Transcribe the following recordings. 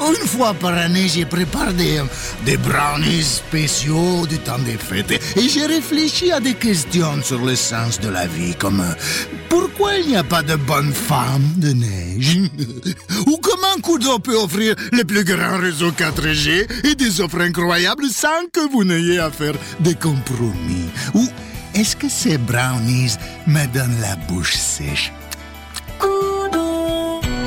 Une fois par année, j'ai préparé des, brownies spéciaux du temps des fêtes. Et j'ai réfléchi à des questions sur le sens de la vie, comme euh, pourquoi il n'y a pas de bonne femme de neige? Ou comment Kudo peut offrir le plus grand réseau 4G et des offres incroyables sans que vous n'ayez à faire des compromis? Ou est-ce que ces brownies me donnent la bouche sèche?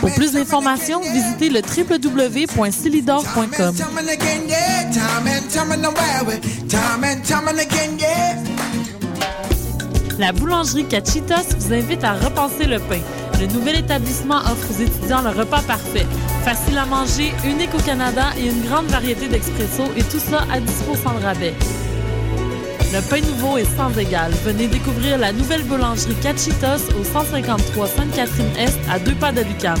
Pour plus d'informations, visitez le www.silidor.com. La boulangerie Cachitos vous invite à repenser le pain. Le nouvel établissement offre aux étudiants le repas parfait. Facile à manger, unique au Canada et une grande variété d'expresso et tout ça à 10 de rabais. Le pain nouveau est sans égal. Venez découvrir la nouvelle boulangerie Cachitos au 153 Sainte-Catherine-Est à deux pas de Lucam.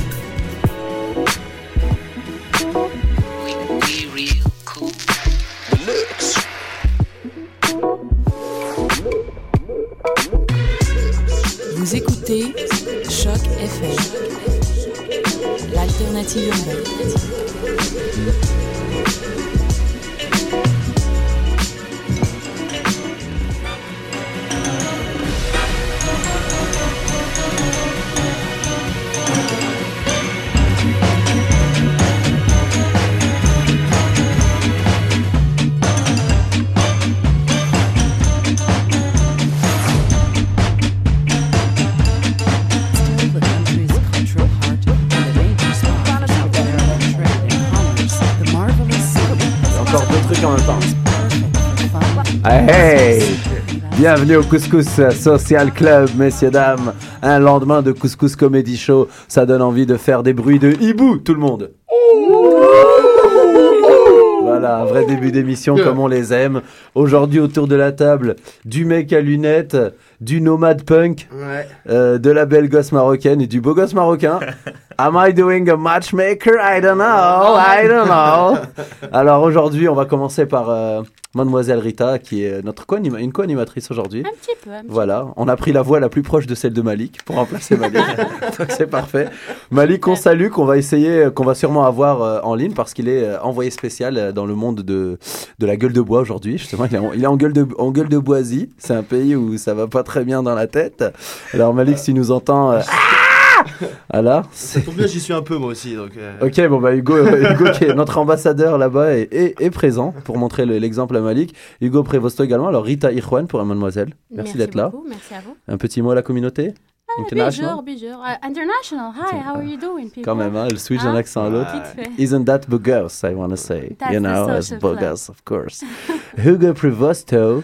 Vous écoutez Choc FM, l'alternative urbaine. Bienvenue au Couscous Social Club, messieurs, dames. Un lendemain de Couscous Comedy Show, ça donne envie de faire des bruits de hibou, tout le monde. Voilà, un vrai début d'émission comme on les aime. Aujourd'hui, autour de la table, du mec à lunettes, du nomade punk, euh, de la belle gosse marocaine et du beau gosse marocain. Am I doing a matchmaker? I don't know, I don't know. Alors aujourd'hui, on va commencer par euh, Mademoiselle Rita, qui est notre co une co-animatrice aujourd'hui. Un petit peu. un petit Voilà, on a pris la voix la plus proche de celle de Malik pour remplacer Malik. Donc c'est parfait. Malik, qu'on salue, qu'on va essayer, qu'on va sûrement avoir euh, en ligne parce qu'il est euh, envoyé spécial euh, dans le monde de, de la gueule de bois aujourd'hui. Justement, il est en, il est en gueule de, en gueule de boisie. C'est un pays où ça va pas très bien dans la tête. Alors Malik, si tu nous entends, euh, voilà. Ça tombe bien, j'y suis un peu moi aussi. Donc, euh, Ok, bon bah Hugo, euh, Hugo qui est notre ambassadeur là-bas est, est- est présent pour montrer le- l'exemple à Malik. Hugo Prévosto également. Alors Rita Irwan pour la mademoiselle. Merci, d'être là. Merci à vous. Un petit mot à la communauté International Bijou, bijou. Uh, international. Hi, how are you doing, people? Quand même, hein, elle switch d'un accent à l'autre. Isn't that bogus, I want to say. That's you know, as bogus, of course. Hugo Prevosto.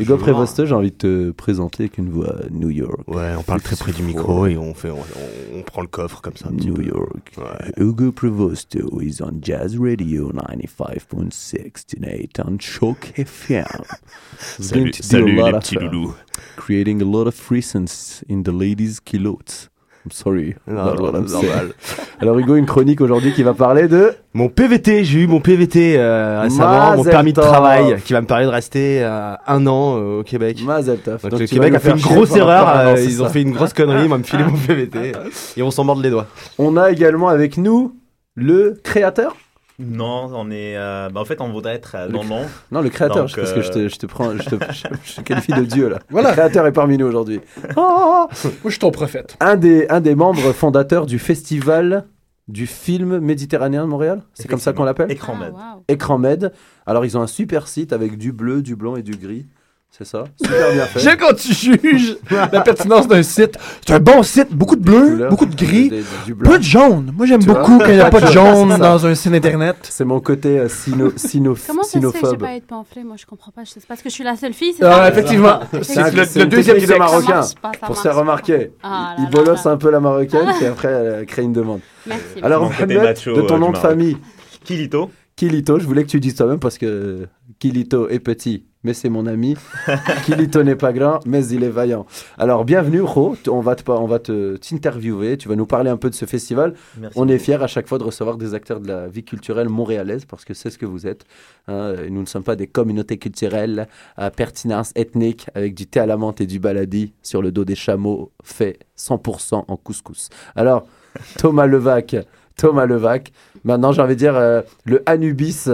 Hugo. Prevosto, j'ai envie de te présenter avec une voix New York. Ouais, on parle très près du micro et on fait, on, prend le coffre comme ça. Un petit New peu. York. Ouais. Hugo Prevosto is on Jazz Radio 95.6 tonight on Choc FM. Do a lot of, uh, Creating a lot of frisons in the ladies' culottes. I'm sorry. Non, non. Alors Hugo, une chronique aujourd'hui qui va parler de... Mon PVT, j'ai eu mon PVT euh, récemment, mon permis de travail, qui va me permettre de rester euh, un an euh, au Québec. Donc, Donc, le Québec a fait une grosse erreur, euh, ils ont ça. fait une grosse connerie, ils m'ont filé mon PVT. Ils vont s'en mordre les doigts. On a également avec nous le créateur Non, on est. euh, bah, en fait, on voudrait être euh, Le non cr- non. Non, le créateur, Donc, parce que je te, euh, je te prends, je te, je, je te qualifie de Dieu là. Voilà. Le créateur est parmi nous aujourd'hui. Oh Moi, je suis ton prophète. un, des, un des membres fondateurs du festival du film méditerranéen de Montréal C'est comme ça qu'on l'appelle Écran Ah, med. wow. Écran Med. Alors, ils ont un super site avec du bleu, du blanc et du gris. C'est ça Super bien fait. J'aime quand tu juges la pertinence d'un site. C'est un bon site, beaucoup de bleu, Couleur, beaucoup de gris, des- des- du blanc. peu de jaune. Moi, j'aime Tu vois? beaucoup quand il n'y a pas de jaune C'est ça. dans un site internet. C'est mon côté euh, sino, sino, Comment ça se fait que j'ai sinophobe. pas été pamphlet? Moi, je comprends pas. C'est parce que je suis la seule fille, c'est Ah, ça? effectivement. C'est un- le, c'est le une deuxième technique de sexe. Ça marocain. marche pas, ça Pour se faire remarquer. Ah, Il là, bolosse là. un peu la marocaine, puis après, elle crée une demande. Merci. Alors, Mon côté Mohamed, macho, de ton euh, nom de Maroc. famille, Kilito. Kilito, je voulais que tu dises toi-même parce que Kilito est petit, mais c'est mon ami. Kilito n'est pas grand, mais il est vaillant. Alors, bienvenue, Ro. On va te, on va te t'interviewer. Tu vas nous parler un peu de ce festival. Merci. On est fiers à chaque fois de recevoir des acteurs de la vie culturelle montréalaise parce que c'est ce que vous êtes. hein. Nous ne sommes pas des communautés culturelles à pertinence ethnique avec du thé à la menthe et du baladi sur le dos des chameaux fait 100% en couscous. Alors, Thomas Levac, Thomas Levac. Maintenant, j'ai envie de dire euh, le Anubis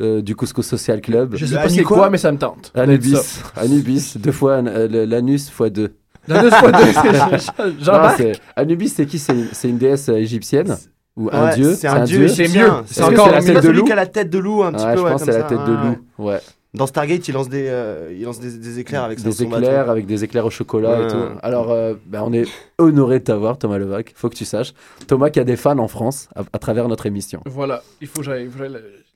euh, du Couscous Social Club. Je sais pas c'est quoi, quoi mais ça me tente. Anubis. Anubis, deux fois euh, l'anus fois deux. La deux fois deux, c'est- Non, Jean-Marc. c'est- Anubis, c'est qui? C'est une- c'est une déesse euh, égyptienne? Ou un dieu? C'est un dieu. C'est mieux. C'est C'est encore la tête de loup. qui qui a la tête de loup un petit Ouais, peu. je pense c'est la tête de Ouais, loup. Ouais. Dans Stargate, il lance des, euh, il lance des, des éclairs avec des son bateau. éclairs avec des éclairs au chocolat et tout. Alors, euh, ben, on est honoré de t'avoir, Thomas Levac. Faut que tu saches. Thomas qui a des fans en France à, à travers notre émission. Voilà, il faut que j'aille.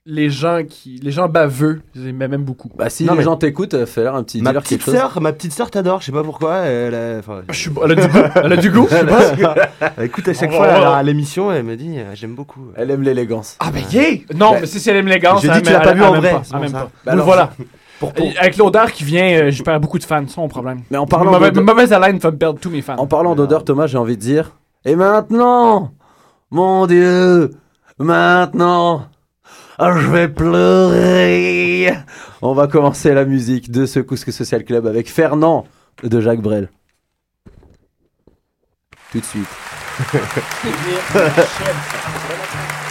Les gens qui, les gens baveux, ils m'aiment beaucoup. Bah, si Non, les mais- gens t'écoutent, euh, fais-leur un petit Ma petite quelque chose. sœur, ma petite sœur t'adore. Je sais pas pourquoi. Elle, a- enfin, Je suis- Elle a du goût. Elle a du goût. je sais pas. elle écoute à chaque Oh. fois à, à l'émission. Elle me dit, euh, j'aime beaucoup. Elle aime l'élégance. Ah, ben, yeah! Non, mais si c'est l'élégance, j'ai elle dit que tu aime- l'as pas elle- vu en elle vrai, aime pas, elle aime. Bah alors, voilà. Pour, pour- Et Avec l'odeur qui vient, euh, je perds beaucoup de fans, c'est mon problème. Mais en parlant Mauvaise, mauvaise haleine perdre tous mes fans. En parlant d'odeur, Thomas, j'ai envie de dire. Et maintenant, mon Dieu, maintenant, ah, je vais pleurer. On va commencer la musique de ce Couscous Social Club avec Fernand de Jacques Brel. Tout de suite.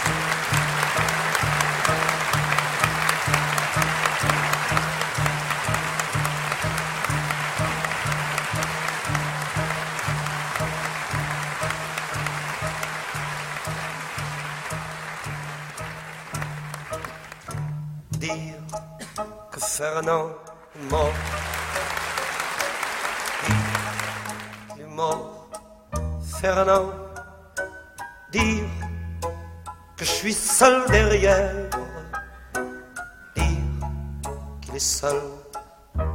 Fernand mort. Est mort, Fernand. Dire que je suis seul derrière. Dire qu'il est seul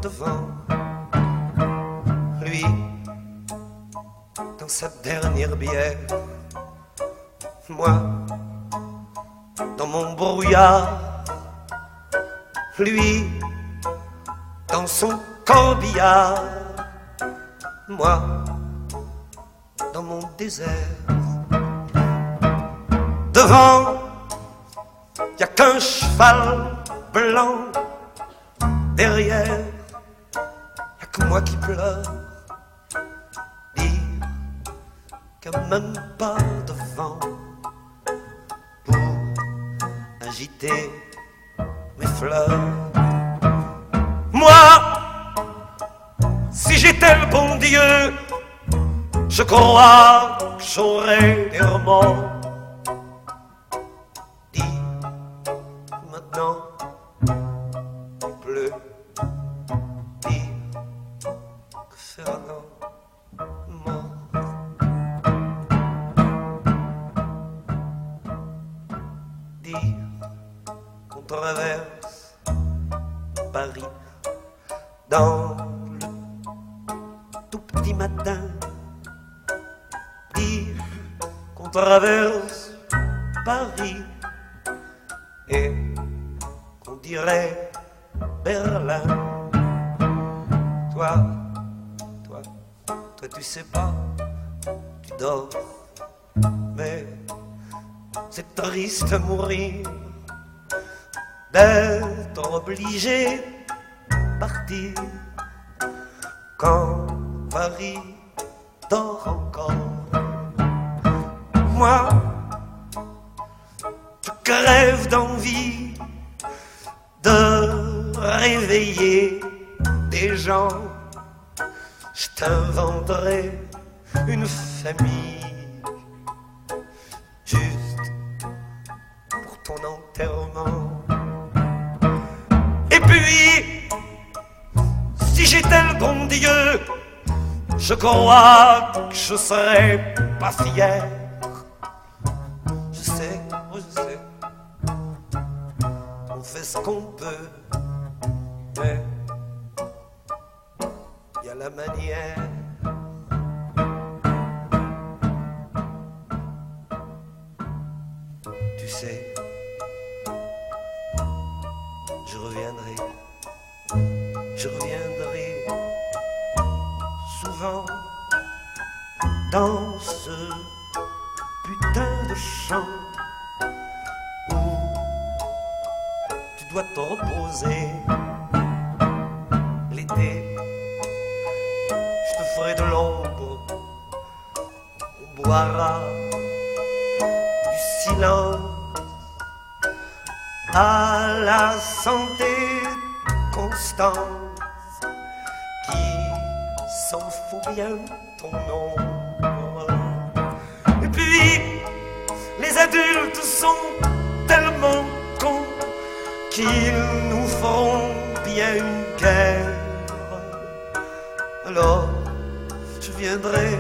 devant. Lui, dans sa dernière bière. Moi, dans mon brouillard lui son corbillard, moi dans mon désert. Devant, y a qu'un cheval blanc. Derrière, y a que moi qui pleure. Dire a même pas de vent pour agiter mes fleurs. Moi, si j'étais le bon Dieu, je crois que j'aurais des remords. Paris et qu'on dirait Berlin. Toi, toi, toi tu sais pas, tu dors. Mais c'est triste à mourir d'être obligé de partir quand Paris dort encore. Moi, je crève d'envie de réveiller des gens. Je t'inventerai une famille juste pour ton enterrement. Et puis, si j'étais le bon Dieu, je crois que je serais pas fier. S'en fout bien ton nom. Et puis, les adultes sont tellement cons qu'ils nous feront bien une guerre. Alors, je viendrai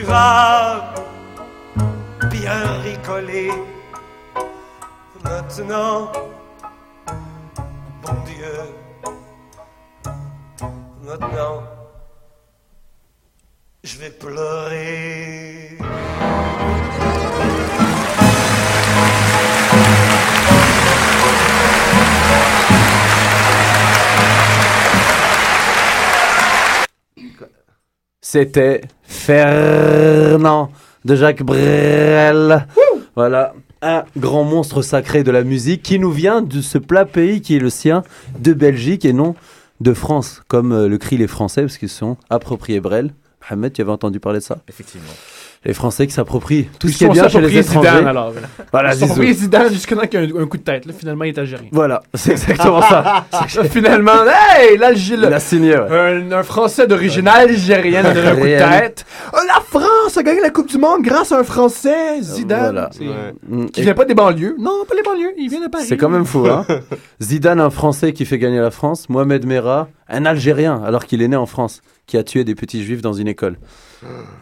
tu vas bien rigoler. Maintenant, mon Dieu, maintenant, je vais pleurer. C'était Fernand de Jacques Brel. Voilà, un grand monstre sacré de la musique qui nous vient de ce plat pays qui est le sien, de Belgique et non de France, comme euh, le crient les Français, parce qu'ils sont appropriés Brel. Mohamed, tu avais entendu parler de ça? Effectivement. Les Français qui s'approprient tout Ils ce qui est bien chez les étrangers. Zidane, alors. Voilà. Voilà, Ils sont Zidane jusqu'à temps qu'il y a un, un coup de tête. Là, finalement, il est algérien. Voilà, c'est exactement ça. Finalement, hey, l'Algérie. Il a signé, ouais. Un, un Français d'origine algérienne a donné un coup de tête. Oh, la France a gagné la Coupe du Monde grâce à un Français, Zidane. Voilà. Ouais. Mm, Qui et- vient pas des banlieues. Non, pas les banlieues. Il vient de Paris. C'est quand même fou, hein Zidane, un Français qui fait gagner la France. Mohamed Merah, un Algérien, alors qu'il est né en France, qui a tué des petits juifs dans une école.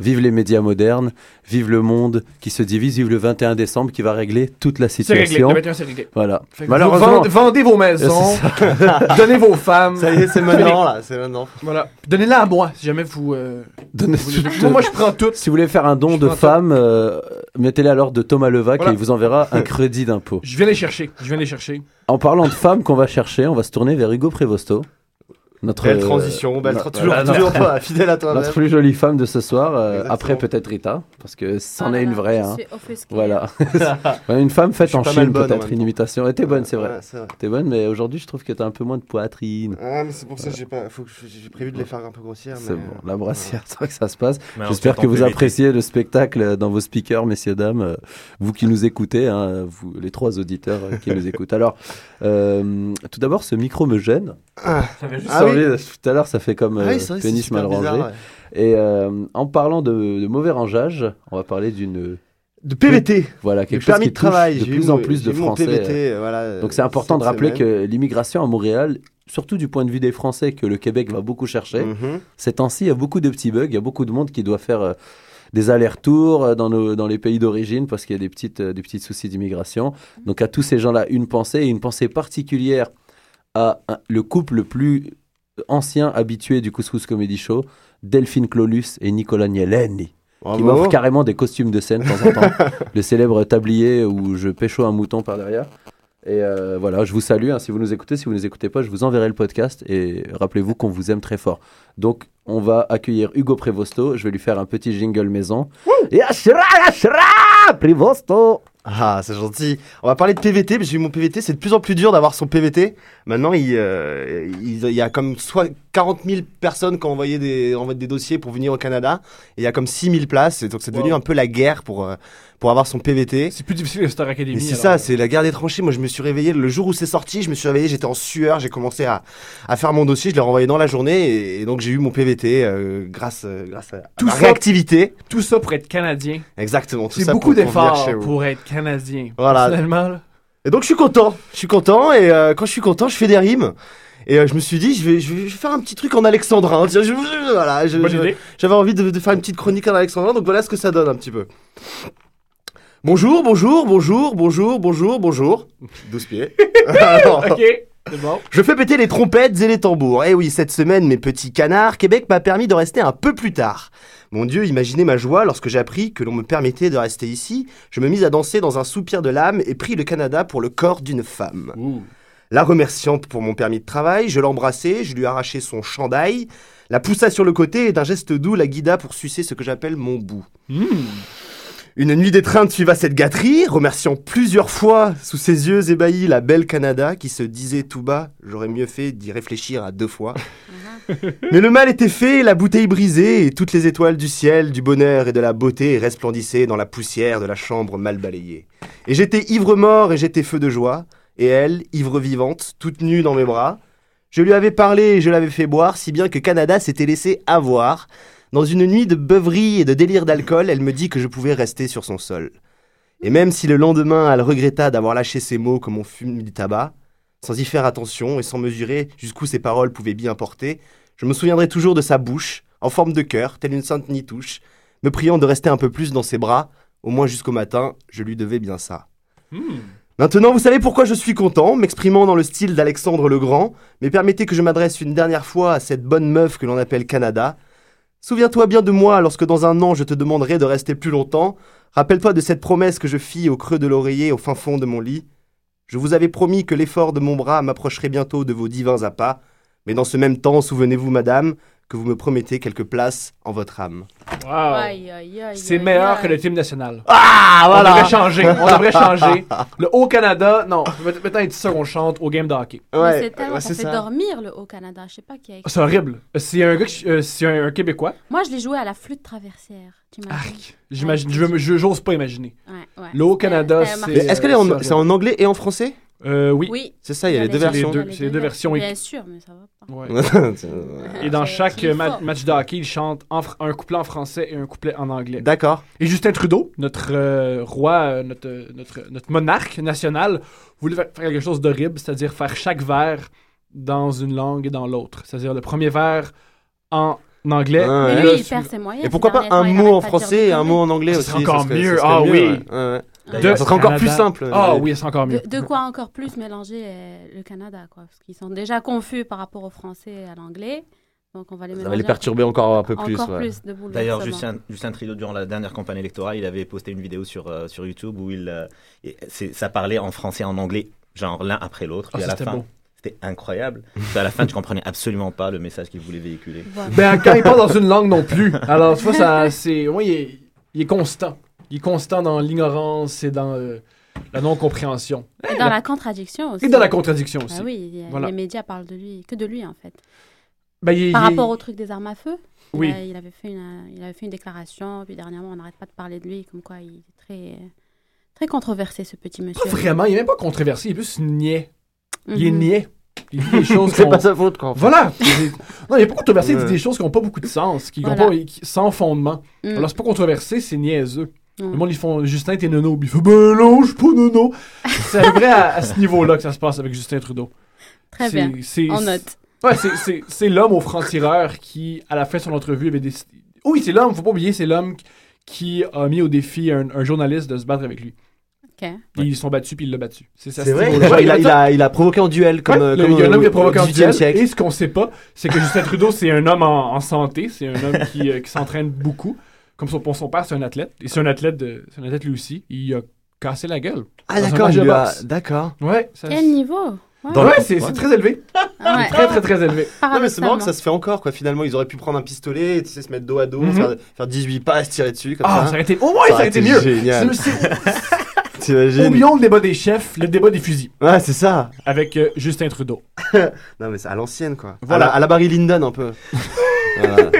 Vive les médias modernes, vive le monde qui se divise, vive le 21 décembre qui va régler toute la C'est réglé. situation. Le 21, c'est réglé. Voilà. Malheureusement, vendez, vendez vos maisons, donnez vos femmes. Ça y est, c'est maintenant là, c'est maintenant. Voilà. Donnez-la à moi si jamais vous. euh, donnez vous- tout- moi, moi, je prends tout. si vous voulez faire un don Je de femme, euh, mettez-les à l'ordre de Thomas Levac Voilà. et il vous enverra un crédit d'impôt. Je viens les chercher. Je viens les chercher. En parlant de femmes qu'on va chercher, on va se tourner vers Hugo Prévosto. Notre, Belle euh, transition, belle no- tra- toujours, toi, fidèle à toi. Notre plus jolie femme de ce soir, euh, après peut-être Rita, parce que c'en Ah est là une vraie. je hein. Voilà. Une femme faite en Chine, peut-être, une imitation. Elle était bonne, c'est vrai. Ouais. T'es bonne, mais aujourd'hui, je trouve que t'as un peu moins de poitrine. Ah, mais c'est pour ça que j'ai pas. Prévu de les faire un peu grossières. C'est bon, euh, la brassière, c'est vrai que ça se passe. J'espère que vous appréciez le spectacle dans vos speakers, messieurs, dames. Vous qui nous écoutez, hein, vous, les trois auditeurs qui nous écoutent. Alors, euh, tout d'abord, ce micro me gêne. Ah, Tout à l'heure, ça fait comme ah euh, oui, vrai, c'est pénis mal rangé. bizarre, ouais. Et euh, en parlant de, de mauvais rangeage, on va parler d'une De PVT. voilà quelque chose permis qui de travail. de plus en plus de Français. PVT, euh, euh, voilà, Donc c'est important de rappeler que l'immigration à Montréal, surtout du point de vue des Français que le Québec va beaucoup chercher, Mhm. ces temps-ci, il y a beaucoup de petits bugs, il y a beaucoup de monde qui doit faire euh, des allers-retours euh, dans, nos- dans les pays d'origine parce qu'il y a des, petites, euh, des petits soucis d'immigration. Donc à tous ces gens-là, une pensée, et une pensée particulière à un- le couple le plus ancien habitué du Couscous Comedy Show, Delphine Clolus et Nicolas Nieleni. qui Bravo. m'offre carrément des costumes de scène de temps en temps. le célèbre tablier où je pécho un mouton par derrière. Et euh, voilà, je vous salue. hein, si vous nous écoutez, si vous ne nous écoutez pas, je vous enverrai le podcast. Et rappelez-vous qu'on vous aime très fort. Donc, on va accueillir Hugo Prévosto. Je vais lui faire un petit jingle maison. Et Ashra, Ashra, Prévosto. Ah, c'est gentil. On va parler de PVT, parce que j'ai eu mon PVT, c'est de plus en plus dur d'avoir son PVT. Maintenant, il, euh, il, il y a comme soit 40 000 personnes qui ont envoyé des, envoyé des dossiers pour venir au Canada, et il y a comme 6 000 places, et donc c'est devenu Wow. un peu la guerre pour, euh, pour avoir son PVT. C'est plus difficile que Star Academy. C'est ça, c'est la guerre des tranchées. Moi, je me suis réveillé le jour où c'est sorti. Je me suis réveillé, j'étais en sueur. J'ai commencé à, à faire mon dossier. Je l'ai renvoyé dans la journée. Et, et donc, j'ai eu mon PVT euh, grâce, grâce à, à Tout ma ça- réactivité. Tout ça pour être canadien. Exactement. tout C'est ça beaucoup pour d'efforts pour être canadien. Voilà. Personnellement, là. Et donc, je suis content. Je suis content. Et euh, quand je suis content, je fais des rimes. Et euh, je me suis dit, je vais, je faire un petit truc en alexandrin. Tiens, je- je- voilà, j'avais envie de, de faire une petite chronique en alexandrin. Donc, voilà ce que ça donne un petit peu. Bonjour, bonjour, bonjour, bonjour, bonjour, bonjour. 12 pieds. Ok, c'est bon. Je fais péter les trompettes et les tambours. Eh oui, cette semaine, mes petits canards, Québec m'a permis de rester un peu plus tard. Mon Dieu, imaginez ma joie lorsque j'ai appris que l'on me permettait de rester ici. Je me mis à danser dans un soupir de l'âme et pris le Canada pour le corps d'une femme. La remerciant pour mon permis de travail, je l'embrassai, je lui arrachai son chandail, la poussa sur le côté et d'un geste doux la guida pour sucer ce que j'appelle mon bout. Une nuit d'étreinte suiva cette gâterie, remerciant plusieurs fois sous ses yeux ébahis la belle Canada qui se disait tout bas J'aurais mieux fait d'y réfléchir à deux fois. Mais le mal était fait, la bouteille brisée, et toutes les étoiles du ciel, du bonheur et de la beauté resplendissaient dans la poussière de la chambre mal balayée. Et j'étais ivre-mort et j'étais feu de joie, et elle, ivre vivante, toute nue dans mes bras. Je lui avais parlé et je l'avais fait boire, si bien que Canada s'était laissé avoir. Dans une nuit de beuverie et de délire d'alcool, elle me dit que je pouvais rester sur son sol. Et même si le lendemain elle regretta d'avoir lâché ces mots comme on fume du tabac, sans y faire attention et sans mesurer jusqu'où ses paroles pouvaient bien porter, je me souviendrai toujours de sa bouche, en forme de cœur, telle une sainte nitouche, me priant de rester un peu plus dans ses bras, au moins jusqu'au matin, je lui devais bien ça. Maintenant, vous savez pourquoi je suis content, m'exprimant dans le style d'Alexandre le Grand, mais permettez que je m'adresse une dernière fois à cette bonne meuf que l'on appelle Canada. Souviens-toi bien de moi lorsque dans un an je te demanderai de rester plus longtemps. Rappelle-toi de cette promesse que je fis au creux de l'oreiller au fin fond de mon lit. Je vous avais promis que l'effort de mon bras m'approcherait bientôt de vos divins appâts, mais dans ce même temps, souvenez-vous, madame, que vous me promettez quelques places en votre âme. Wow. Aïe, aïe, aïe, C'est aïe, meilleur aïe. que le team national. Ah, voilà! On devrait changer. On devrait changer. Le Haut-Canada, non. Maintenant, il dit ça qu'on chante au game de hockey. C'est tellement, ça fait dormir le Haut-Canada. Je sais pas qui a écrit. C'est horrible. C'est un euh, c'est un, un Québécois. Moi, je l'ai joué à la flûte traversière. J'imagine, je j'ose pas imaginer. Ouais, ouais. Le Haut-Canada, c'est. Est-ce qu'elle est en- euh, c'est en anglais et en français? Euh, oui. Oui. C'est ça, il y a les deux C'est les versions. deux- c'est les deux versions. Bien sûr, mais ça va pas. Ouais. Et dans C'est- chaque c'est ma- fort. match de hockey, il chante en fr- un couplet en français et un couplet en anglais. D'accord. Et Justin Trudeau, notre euh, roi, euh, notre, notre, notre monarque national, voulait fa- faire quelque chose d'horrible, c'est-à-dire faire chaque vers dans une langue et dans l'autre. C'est-à-dire le premier vers en anglais. Ah, Mais ouais. lui, le il perd ses moyens. Et pourquoi pas un mot en français et un mot en anglais aussi serait encore mieux. Ah oui. De Ça serait encore plus simple. Ah Ouais. oui, c'est encore mieux. De, de quoi encore plus mélanger euh, le Canada, quoi. Parce qu'ils sont déjà confus par rapport au français et à l'anglais. Donc, on va les Ça va les perturber encore un peu plus. Encore ouais. plus de bouleversement. D'ailleurs, Justin, Justin Trudeau, durant la dernière campagne électorale, il avait posté une vidéo sur, euh, sur YouTube où il, euh, ça parlait en français et en anglais, genre l'un après l'autre. Puis à la c'était fin, beau. c'était incroyable. Puis à la fin, tu comprenais absolument pas le message qu'il voulait véhiculer. Voilà. Ben, quand il parle dans une langue non plus. Alors, tu vois, ça, c'est. Ouais, il est, il est constant. Il est constant dans l'ignorance et dans euh, la non-compréhension. Et dans la contradiction aussi. Et dans la contradiction aussi. Ah oui, il y a- Voilà. les médias parlent de lui, que de lui, en fait. Ben, il- Par il- rapport au truc des armes à feu, il Oui. a- il, avait fait une, il avait fait une déclaration, puis dernièrement, on n'arrête pas de parler de lui, comme quoi il est très, très controversé, ce petit monsieur. Pas vraiment, il est même pas controversé, il est plus niais. Il est Mhm. niais. Il dit des choses C'est pas sa faute, quoi. Voilà! Non, il est pas controversé, il dit des choses qui n'ont pas beaucoup de sens, qui Voilà. pas, qui- sans fondement. Mm. Alors, c'est pas controversé, c'est niaiseux. Mm. Le monde, ils font Justin, t'es nono. Puis il fait Ben non, je suis pas nono. c'est près à, à ce niveau-là que ça se passe avec Justin Trudeau. Très bien. On note. Ouais, c'est- l'homme au franc-tireur qui, à la fin de son entrevue, avait décidé. Oui, c'est l'homme, faut pas oublier, c'est l'homme qui a mis au défi un, un journaliste de se battre avec lui. Ok. Et Ils se sont battus, puis il l'a battu. C'est ça, C'est ce vrai Ouais, il, a, il, a, il a provoqué en duel comme, Ouais, euh, le- comme il y a un homme qui a provoqué un 18e duel. siècle. Et ce qu'on sait pas, c'est que Justin Trudeau, c'est un homme en, en santé. C'est un homme qui, euh, qui s'entraîne beaucoup. Comme son, père, c'est un athlète. Et c'est un athlète, de, c'est un athlète lui aussi. Il a cassé la gueule. Ah, Dans un d'accord, d'accord. Ouais. ça- Quel niveau? Ouais. C'est, ouais. très élevé. Ouais. Très, très, très élevé. Non, mais c'est marrant que ça se fait encore, quoi. Finalement, ils auraient pu prendre un pistolet, tu sais, se mettre dos à dos, Mhm. faire, faire 18 pas, se tirer dessus, comme Ah, ça. ça aurait été, au moins, ça, aurait été mieux. Génial. T'imagines oublions le débat des chefs, le débat des fusils. Ouais, c'est ça. Avec euh, Justin Trudeau. Non, mais c'est à l'ancienne, quoi. Voilà. À la, à la Barry Lyndon, un peu. Voilà.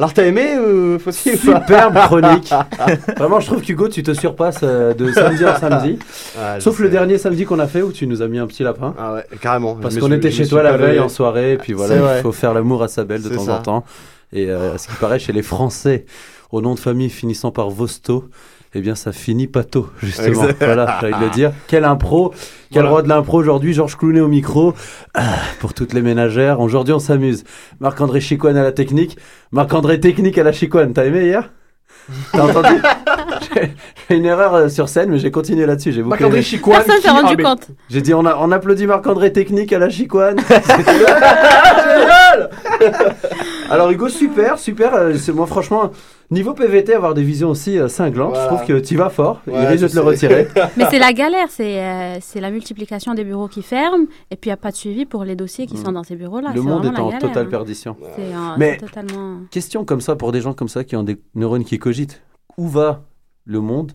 Alors, t'as aimé, euh, Fossi, ou pas Superbe chronique. Vraiment, je trouve qu'Hugo, tu te surpasses euh, de samedi en samedi. Ah, Sauf le sais. dernier samedi qu'on a fait où tu nous as mis un petit lapin. Ah ouais, carrément. Parce qu'on était chez toi la veille en soirée, et puis voilà, il faut faire l'amour à sa belle de temps ça. en temps. Et euh, à ce qui paraît, chez les Français, au nom de famille finissant par Vosto, eh bien ça finit pato, justement. Exact. voilà, j'ai envie de le dire. Quel impro, quel Voilà. roi de l'impro aujourd'hui, Georges Clooney au micro. Ah, pour toutes les ménagères, aujourd'hui on s'amuse. Marc-André Chicoine à la technique, Marc-André technique à la Chicoine. T'as aimé hier? T'as entendu? J'ai fait une erreur euh, sur scène, mais j'ai continué là-dessus. J'ai Marc-André aimé. Chicoine. Personne s'est rendu compte. J'ai dit on, a, on applaudit Marc-André technique à la chicoine. Alors Hugo, super, super. euh, c'est moi franchement, niveau PVT, avoir des visions aussi euh, cinglantes, Voilà. je trouve que tu vas fort. il Ouais, risque de te le retirer. Mais c'est la galère, c'est euh, c'est la multiplication des bureaux qui ferment et puis il n'y a pas de suivi pour les dossiers qui Mm. sont dans ces bureaux-là. le monde est en galère, totale hein. perdition. C'est euh, Mais- totalement. Question comme ça pour des gens comme ça qui ont des neurones qui cogitent. Où va le monde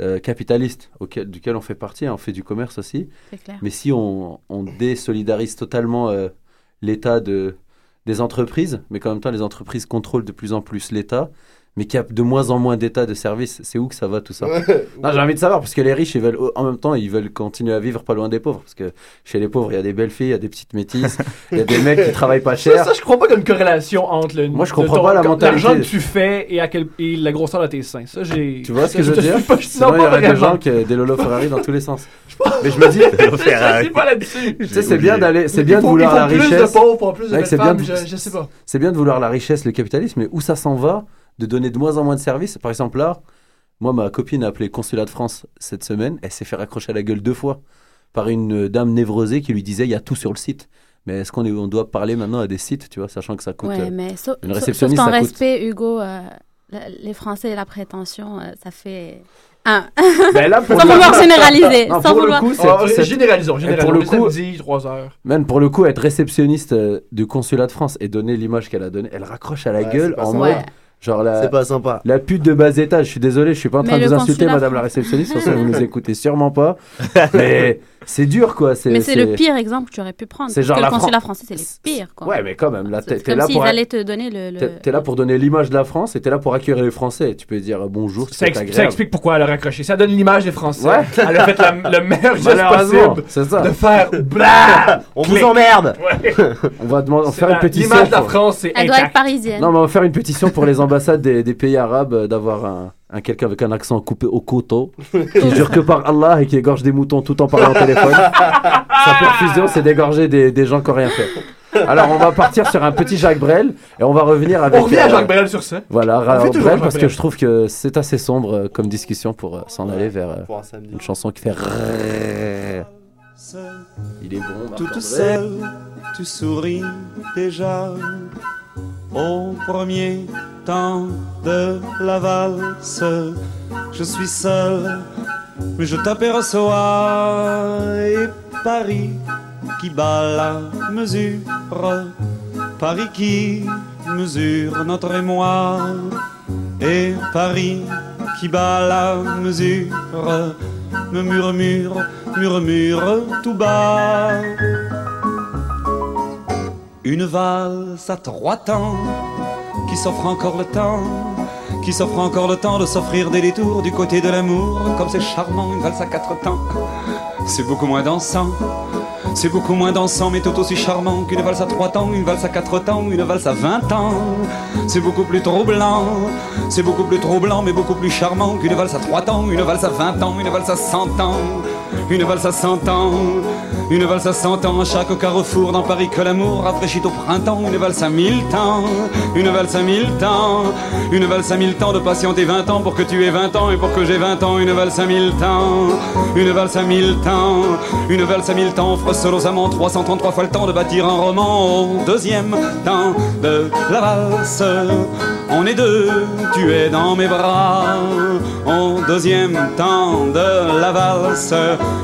euh, capitaliste auquel, duquel on fait partie, hein, on fait du commerce aussi. C'est clair. Mais si on, on désolidarise totalement euh, l'État de, des entreprises, mais qu'en même temps les entreprises contrôlent de plus en plus l'État, mais qu'il y a de moins en moins d'État de service, c'est où que ça va tout ça Ouais. Non, J'ai envie de savoir, parce que les riches, ils veulent, en même temps, ils veulent continuer à vivre pas loin des pauvres. Parce que chez les pauvres, il y a des belles filles, il y a des petites métisses, il y a des mecs qui travaillent pas Ça, cher. ça, je crois pas qu'il y a une corrélation entre le. Moi, je comprends ton- pas la mentalité. L'argent que tu fais et, à quel, et la grosseur de tes seins. Ça, j'ai. Tu vois ce ça, que je veux dire pas- Sinon, il y aurait des gens qui des Lolo Ferrari dans tous les sens. Mais je me dis, Je suis pas là-dessus. tu sais, c'est bien d'aller, c'est bien de vouloir la richesse. sais. C'est bien de vouloir la richesse, le capitalisme, mais où ça s'en va de donner de moins en moins de services Par exemple, là, moi, ma copine a appelé le consulat de France cette semaine. Elle s'est fait raccrocher à la gueule deux fois par une euh, dame névrosée qui lui disait il y a tout sur le site. Mais est-ce qu'on est- on doit parler maintenant à des sites, tu vois, sachant que ça coûte. Ouais, euh, mais sauf, une réceptionniste, sauf ton ça coûte. respect, Hugo, euh, les Français et la prétention, euh, ça fait. Ben là, pour sans le- vouloir généraliser. Non, sans pour le vouloir... coup, c'est- Oh, c'est- généralisons, pour le Le coup- samedi, 3 heures. Même pour le coup, être réceptionniste euh, du consulat de France et donner l'image qu'elle a donnée, elle raccroche à la Ouais, gueule en ça. mode. Ouais. Genre la, C'est pas sympa. la pute de bas étage. Je suis désolé, je suis pas en Mais train de le vous insulter, madame la réceptionniste, parce que vous nous écoutez sûrement pas. Mais c'est dur, quoi. Mais c'est le pire exemple que tu aurais pu prendre. c'est genre que la le consulat Fran- français, c'est les pires. Quoi. Ouais, mais quand même, là, C'est t'es là s'ils pour. allaient te donner le. le- T'es là pour donner l'image de la France et t'es là pour accueillir les Français. Tu peux dire bonjour, Ça, c'est ex- ça explique pourquoi elle a raccroché. Ça donne l'image des Français. Ouais. Elle a fait la- le meilleur geste possible c'est ça. de faire blah! On vous emmerde Ouais. On va demander, faire une pétition. L'image de la pour- France, c'est Elle doit être parisienne. Non, mais on va faire une pétition pour les ambassades des, des pays arabes d'avoir un, un quelqu'un avec un accent coupé au couteau, qui jure que par Allah et qui égorge des moutons tout en parlant au téléphone. Sa perfusion, c'est d'égorger des, des gens qui n'ont rien fait. Alors, on va partir sur un petit Jacques Brel et on va revenir avec. On revient à euh, Jacques Brel sur ça. Voilà, Brel, parce que je trouve que c'est assez sombre euh, comme discussion pour euh, s'en aller vers euh, un une chanson qui fait. Il est bon, Toute Marc-André. seule, tu souris déjà au premier temps de la valse. Je suis seul, mais je t'aperçois et Paris qui bat la mesure, Paris qui mesure notre émoi et Paris qui bat la mesure me murmure, murmure tout bas. Une valse à trois temps qui s'offre encore le temps, qui s'offre encore le temps de s'offrir des détours du côté de l'amour, comme c'est charmant, une valse à quatre temps. C'est beaucoup moins dansant, c'est beaucoup moins dansant, mais tout aussi charmant qu'une valse à trois temps, une valse à quatre temps, une valse à vingt ans. C'est beaucoup plus troublant, c'est beaucoup plus troublant, mais beaucoup plus charmant qu'une valse à trois temps, une valse à vingt ans, une valse à cent ans, une valse à cent ans, une valse à cent ans chaque carrefour dans Paris que l'amour rafraîchit au printemps, une valse à mille temps, une valse à mille temps, une valse à mille temps de patienter vingt ans pour que tu aies vingt ans et pour que j'ai vingt ans, une valse à mille temps, une valse à mille temps, une valse à mille temps offre amants 333 fois le temps de bâtir un roman au deuxième temps de la valse. On est deux, tu es dans mes bras. Au deuxième temps de la valse,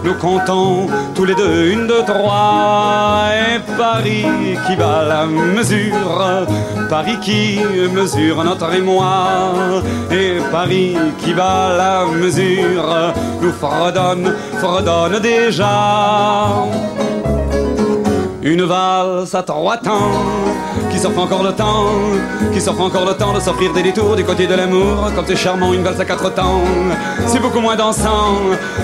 nous comptons tous les deux une, deux, trois. Et Paris qui bat la mesure, Paris qui mesure notre émoi. Et Paris qui bat la mesure, nous fredonne, fredonne déjà. Une valse à trois temps, qui s'offre encore le temps, qui s'offre encore le temps de s'offrir des détours du côté de l'amour, comme c'est charmant une valse à quatre temps. C'est beaucoup moins dansant,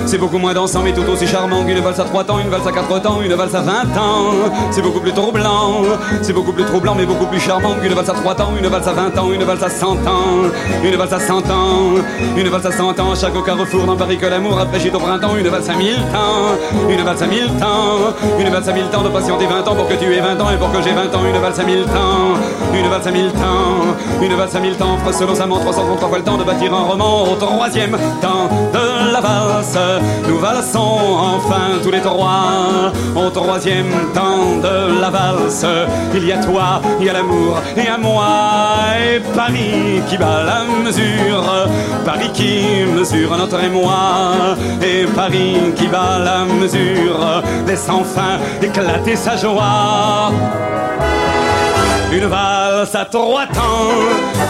c'est beaucoup moins dansant, mais tout aussi charmant qu'une valse à trois temps, une valse à quatre temps, une valse à vingt ans. C'est beaucoup plus troublant, c'est beaucoup plus troublant, mais beaucoup plus charmant qu'une valse à trois temps, une valse à vingt ans, une valse à cent ans, une valse à cent ans, une valse à cent ans. Chaque carrefour dans Paris que l'amour a fraîchi au printemps, une valse à mille temps, une valse à mille temps, une valse à mille temps de patienter 20 ans pour que tu aies 20 ans et pour que j'ai 20 ans, une valse à mille temps, une valse à mille temps, une valse à mille temps, fera selon sa montre 333 fois le temps de bâtir un roman au troisième temps de la valse. Nous valsons enfin tous les trois au troisième temps de la valse. Il y a toi, il y a l'amour et à moi et Paris qui bat la mesure, Paris qui mesure notre émoi et Paris qui bat la mesure. Laisse enfin éclater sa joie. une vague à trois temps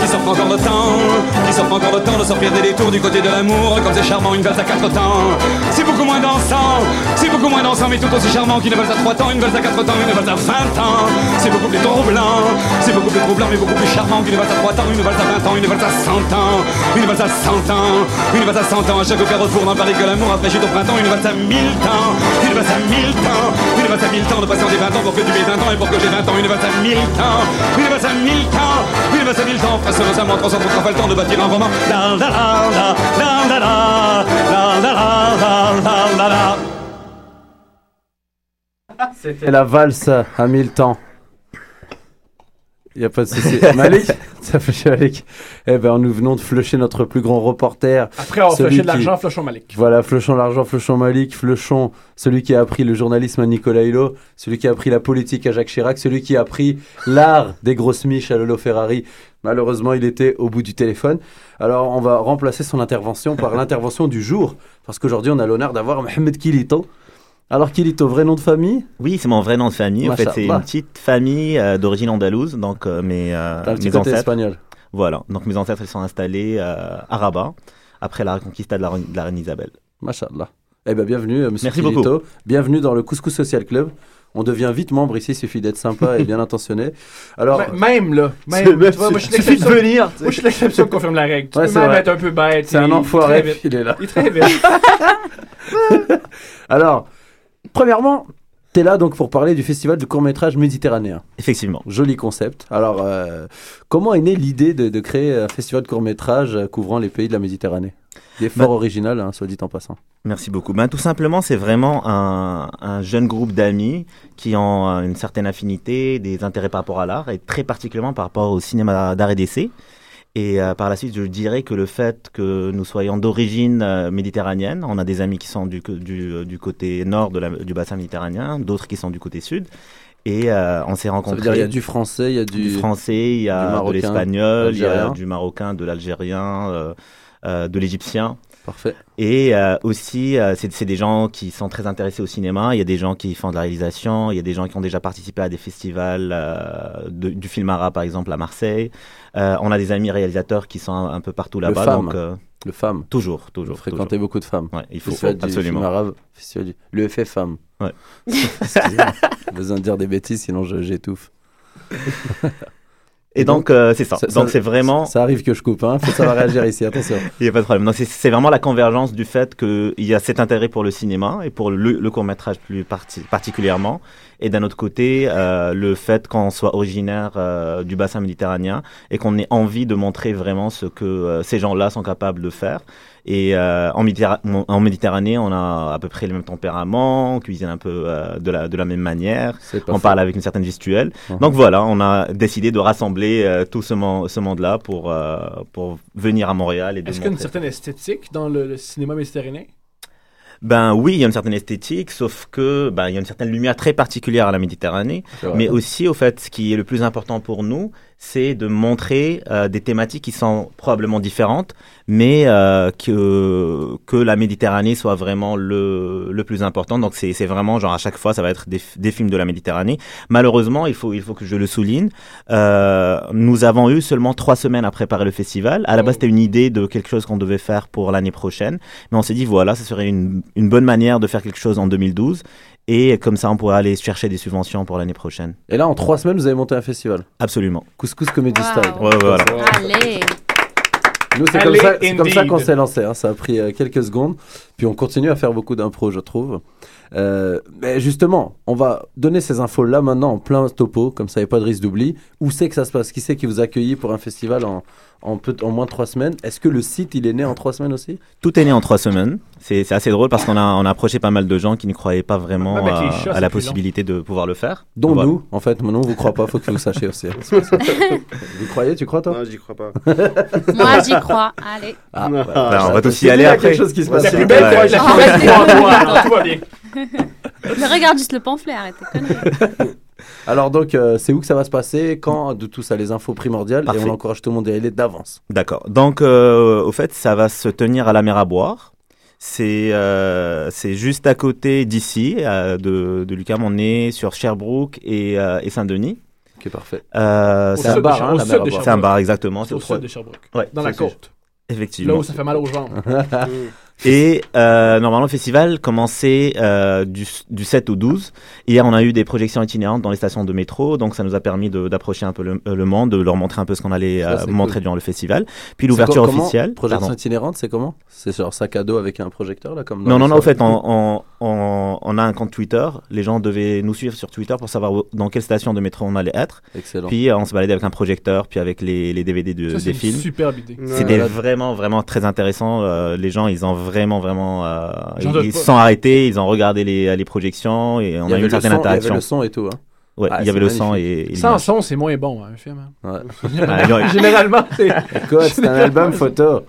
Qui s'offre encore le temps Qui s'offre encore le temps de sortir des détours du côté de l'amour Comme c'est charmant une valse à quatre temps C'est beaucoup moins dansant C'est beaucoup moins dansant mais tout aussi charmant qu'une valse à trois temps Une valse à quatre temps, une valse à vingt ans C'est beaucoup plus troublant C'est beaucoup plus troublant mais beaucoup plus charmant qu'une valse à trois temps Une valse à vingt ans, une valse à cent ans Une valse à cent ans Une valse à cent ans À chaque carrefour dans Paris que l'amour a fraîchi au printemps Une valse à mille temps Une valse à mille temps Une valse à mille temps de patienter 20 ans pour que tu aies 20 ans Et pour que j'ai 20 ans Une valse à mille temps une valse à mille temps, une valse à mille temps, face récemment 333 fois le temps de bâtir un roman. La la la la la la la la la la la la valse à mille temps. Il n'y a pas de souci. Malik Ça fait chier Malik. Eh ben, nous venons de flusher notre plus grand reporter. Après avoir flushé de qui- l'argent, flushons Malik. Voilà, flushons l'argent, flushons Malik, flushons celui qui a appris le journalisme à Nicolas Hulot, celui qui a appris la politique à Jacques Chirac, celui qui a appris l'art des grosses miches à Lolo Ferrari. Malheureusement, il était au bout du téléphone. Alors, on va remplacer son intervention par l'intervention du jour, parce qu'aujourd'hui, on a l'honneur d'avoir Mohamed Kilito. Alors, Kilito, vrai nom de famille? Oui, c'est mon vrai nom de famille. En fait, c'est une petite famille euh, d'origine andalouse, donc euh, mes, euh, T'as un petit mes côté ancêtres. espagnol. Voilà, donc mes ancêtres ils sont installés euh, à Rabat après la reconquista de la, reine- de la reine Isabelle. Machallah. Eh ben, bienvenue, euh, monsieur Merci Kilito. beaucoup. Bienvenue dans le Couscous Social Club. On devient vite membre ici, il suffit d'être sympa et bien intentionné. Alors, M- Même là, même, même- tu vois, moi je suis suffit de l'exception. venir, Moi je suis l'exception qui confirme la règle. Tu Ouais, peux c'est même vrai. être un peu bête. C'est un il- enfoiré, il très vite. il est là. Il est très vite. Alors, premièrement, tu es là donc pour parler du festival du court-métrage méditerranéen. Effectivement. Joli concept. Alors, euh, comment est née l'idée de, de créer un festival de court-métrage euh, couvrant les pays de la Méditerranée? Il est fort Bah- original, hein, soit dit en passant. Merci beaucoup. Ben, tout simplement, c'est vraiment un, un jeune groupe d'amis qui ont euh, une certaine affinité, des intérêts par rapport à l'art et très particulièrement par rapport au cinéma d'art et d'essai. Et euh, par la suite, je dirais que le fait que nous soyons d'origine euh, méditerranéenne, on a des amis qui sont du, du, euh, du côté nord de la- du bassin méditerranéen, d'autres qui sont du côté sud. Et euh, on s'est Ça rencontrés. veut dire il y a du français, il y a du, du français, il y a de l'espagnol, il y a du marocain, de l'algérien, euh, de l'égyptien. Parfait. Et euh, aussi, euh, c'est des gens qui sont très intéressés au cinéma. Il y a des gens qui font de la réalisation. Il y a des gens qui ont déjà participé à des festivals euh, de- du film arabe, par exemple, à Marseille. Euh, on a des amis réalisateurs qui sont un, un peu partout là-bas. femme. Euh, Le femme. toujours, toujours. Fréquenter toujours. beaucoup de femmes. Ouais, il faut Festival du absolument. film arabe, festival du- le fait femme. Ouais. Excusez-moi. J'ai besoin de dire des bêtises, sinon je- j'étouffe. Et donc, euh, c'est ça. Ça- Donc, c'est vraiment. Ça arrive que je coupe, hein. Faut savoir réagir ici, attention. Il n'y a pas de problème. Donc, c'est- c'est vraiment la convergence du fait qu'il y a cet intérêt pour le cinéma et pour le, le court-métrage plus parti- particulièrement. Et d'un autre côté, euh, le fait qu'on soit originaire euh, du bassin méditerranéen et qu'on ait envie de montrer vraiment ce que euh, ces gens-là sont capables de faire. Et euh, en, Méditerra- en Méditerranée, on a à peu près le même tempérament, on cuisine un peu euh, de, la, de la même manière, on parle avec une certaine gestuelle. Mhm. Donc voilà, on a décidé de rassembler euh, tout ce, mon- ce monde-là pour, euh, pour venir à Montréal Est-ce qu'il y a une certaine esthétique dans le, le cinéma méditerranéen? Ben oui, il y a une certaine esthétique, sauf que ben, il y a une certaine lumière très particulière à la Méditerranée, mais aussi au fait, ce qui est le plus important pour nous, c'est de montrer euh, des thématiques qui sont probablement différentes, mais euh, que, que la Méditerranée soit vraiment le, le plus important. Donc c'est c'est vraiment, genre à chaque fois, ça va être des, des films de la Méditerranée. Malheureusement, il faut, il faut que je le souligne, euh, nous avons eu seulement trois semaines à préparer le festival. À la base, c'était une idée de quelque chose qu'on devait faire pour l'année prochaine, mais on s'est dit, voilà, ce serait une, une bonne manière de faire quelque chose en 2012. Et comme ça, on pourrait aller chercher des subventions pour l'année prochaine. Et là, en trois semaines, vous avez monté un festival. Absolument. Couscous Comedy Wow. Style. Ouais, voilà. Allez. Nous, c'est comme ça, comme ça qu'on s'est lancé. hein. Ça a pris euh, quelques secondes. Puis on continue à faire beaucoup d'impro, je trouve. Euh, mais justement, on va donner ces infos-là maintenant en plein topo, comme ça, il n'y a pas de risque d'oubli. Où c'est que ça se passe? Qui c'est qui vous accueille pour un festival en, en, peu- en moins de trois semaines? Est-ce que le site, il est né en trois semaines aussi? Tout est né en trois semaines. C'est c'est assez drôle parce qu'on a, on a approché pas mal de gens qui ne croyaient pas vraiment Ouais, à- la long. possibilité de pouvoir le faire. Dont Voilà. nous, en fait. Maintenant, on vous croit pas, faut que vous sachiez aussi. vous croyez? Tu crois, toi? Non, j'y crois pas. Moi, j'y crois. Allez. Ah. Ben, on va tous y aller il y a après. quelque chose qui se passe. La plus belle Ouais. croix, la plus belle Mais regarde juste le pamphlet, arrêtez. conneries. Alors, donc, euh, c'est où que ça va se passer Quand De tout ça, les infos primordiales. Et Parfait. on encourage tout le monde à y aller d'avance. D'accord. Donc, euh, au fait, ça va se tenir à la mer à boire. C'est euh, c'est juste à côté d'ici, euh, de, de Lucam. On est sur Sherbrooke et, euh, et Saint-Denis. Ok, parfait. Euh, Au c'est un bar, hein, la mer à boire. c'est un bar, exactement. C'est au sud de Sherbrooke. Ouais, Dans la côte. Effectivement. Là où ça fait mal aux jambes. Et euh, normalement, le festival commençait euh, du, du 7 au 12. Hier, on a eu des projections itinérantes dans les stations de métro, donc ça nous a permis de- d'approcher un peu le, euh, le monde, de leur montrer un peu ce qu'on allait Ça, euh, montrer cool. durant le festival. Puis l'ouverture officielle. Projection pardon. itinérante, c'est comment C'est genre sac à dos avec un projecteur, là comme dans Non, non, non, en fait, on, on, on, on a un compte Twitter. Les gens devaient nous suivre sur Twitter pour savoir où- dans quelle station de métro on allait être. Excellent. Puis euh, on se baladait avec un projecteur, puis avec les, les DVD de, Ça, des une films. superbe idée. C'était Ouais. vraiment, vraiment très intéressant. Euh, les gens, ils ont vraiment, vraiment, euh, ils, se sont arrêtés, ils ont regardé les, les projections et on Il y a eu une certaine son- Il y interaction. avait le son et tout. Hein. Ouais, Ah, il y avait le son magnifique. et, et Sans son, c'est moins bon, hein, un film. hein. Ouais. Ah, Généralement, c'est. Écoute, c'est un album photo.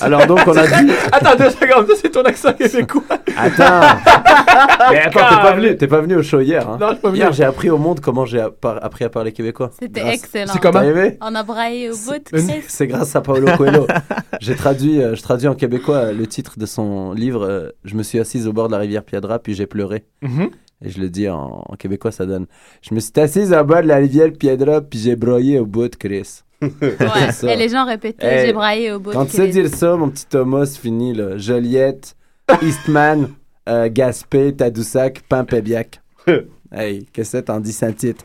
Alors donc on a dit. Attends deux secondes, ça c'est ton accent québécois. Attends. Mais attends, t'es pas venu, t'es pas venu au show hier. Hein. Non, je suis pas venu. Hier, j'ai appris au monde comment j'ai appar- appris à parler québécois. C'était Grâce- excellent. C'est comment T'as aimé On a braillé au bout de. Chris. C'est grâce à Paolo Coelho. J'ai traduit, euh, je traduis en québécois euh, le titre de son livre. euh, je me suis assise au bord de la rivière Piedra, puis j'ai pleuré. Mhm. Et je le dis en, en québécois, ça donne. Je me suis assise au bord de la rivière Piedra, puis j'ai broyé au bout de Chris. Ouais. Et les gens répétaient, Hey, j'ai braillé au bout Quand tu sais dire ça, mon petit Thomas, c'est fini, là. Joliette, Eastman, euh, Gaspé, Tadoussac, Pimpébiac. hey, qu'est-ce que t'en dis, Saint-Tite?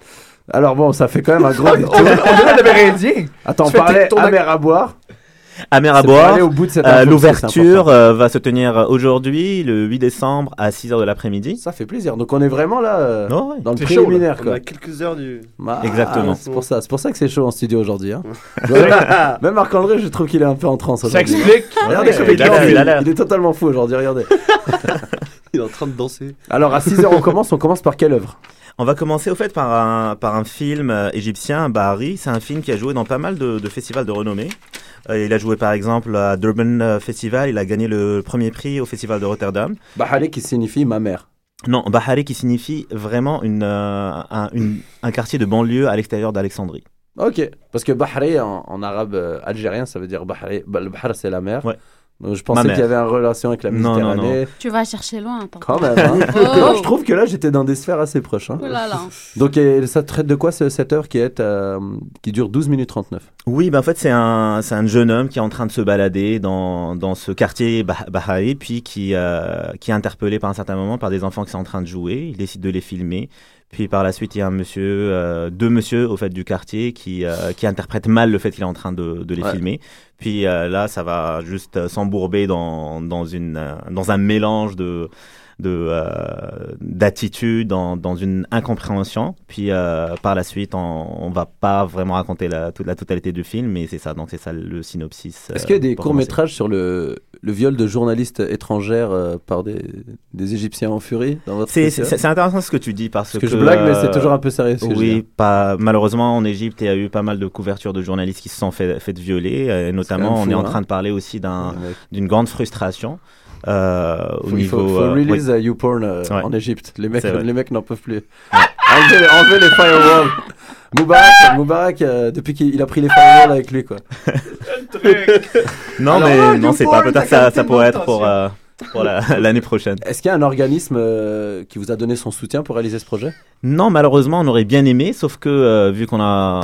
Alors bon, ça fait quand même un gros On détour. on un Amérindien. Attends, on Tu fais parlait ton- à mer à boire. À mer à boire. aller au bout de cette Euh, L'ouverture euh, va se tenir aujourd'hui, le 8 décembre, à 6h de l'après-midi. Ça fait plaisir. Donc on est vraiment là euh, Oh, ouais. dans le C'est chaud, là. préliminaire. On quoi. a quelques heures du. Ah, Exactement. C'est pour ça, c'est pour ça que c'est chaud en studio aujourd'hui. Hein. Même Marc-André, je trouve qu'il est un peu en transe Ça explique. Regardez il il, il est totalement fou aujourd'hui, regardez. Il est en train de danser. Alors à 6h on commence, on commence par quelle œuvre? On va commencer au fait par un, par un film euh, égyptien, Bahari. C'est un film qui a joué dans pas mal de, de festivals de renommée. Euh, il a joué par exemple à Durban euh, Festival, il a gagné le premier prix au Festival de Rotterdam. Bahari qui signifie ma mère. Non, Bahari qui signifie vraiment une, euh, un, une- un quartier de banlieue à l'extérieur d'Alexandrie. Ok, parce que Bahri en, en arabe algérien ça veut dire Bahri. Bah, le Bahr c'est la mer. Ouais. Je pensais qu'il y avait une relation avec la Non, non, non. Méditerranée. Tu vas chercher loin, attends. Quand même. Hein. Oh. Non, je trouve que là j'étais dans des sphères assez proches. hein. Oh là là. Donc et ça traite de quoi ce- cette heure qui, est, euh, qui dure 12 minutes 39 Oui, ben en fait, c'est un, jeune homme qui est en train de se balader dans, dans ce quartier bah- Baha'i, puis qui, euh, qui est interpellé par un certain moment par des enfants qui sont en train de jouer. Il décide de les filmer. Puis par la suite, il y a un monsieur, euh, deux monsieur au fait du quartier qui, euh, qui interprètent mal le fait qu'il est en train de, de les Ouais. filmer. Puis euh, là, ça va juste euh, s'embourber dans, dans, une, euh, dans un mélange de de euh, d'attitude dans, dans une incompréhension puis euh, par la suite on, on va pas vraiment raconter la, toute la totalité du film mais c'est ça donc c'est ça le synopsis Est-ce qu'il y a euh, des pour commencer. courts-métrages sur le, le viol de journalistes étrangères euh, par des, des Égyptiens en furie dans votre c'est intéressant ce que tu dis parce, Parce que je blague, mais c'est euh, toujours un peu sérieux ce que je dis, oui hein. pas malheureusement en Égypte il y a eu pas mal de couvertures de journalistes qui se sont fait, fait violer euh, et notamment on est en hein. train de parler aussi d'un Ouais, ouais. d'une grande frustration euh, au Faut- il niveau faut, faut euh, release oui. euh, YouPorn euh, Ouais. en Égypte. Les mecs, les mecs n'en peuvent plus. enlevez, enlevez les firewalls. Moubarak, Moubarak euh, depuis qu'il a pris les firewalls avec lui, quoi. Non, Alors, mais non, c'est pas. Peut-être ça ça, pourrait être pour, pour la- l'année prochaine. Est-ce qu'il y a un organisme euh, qui vous a donné son soutien pour réaliser ce projet? Non, malheureusement, on aurait bien aimé, sauf que euh, vu qu'on a,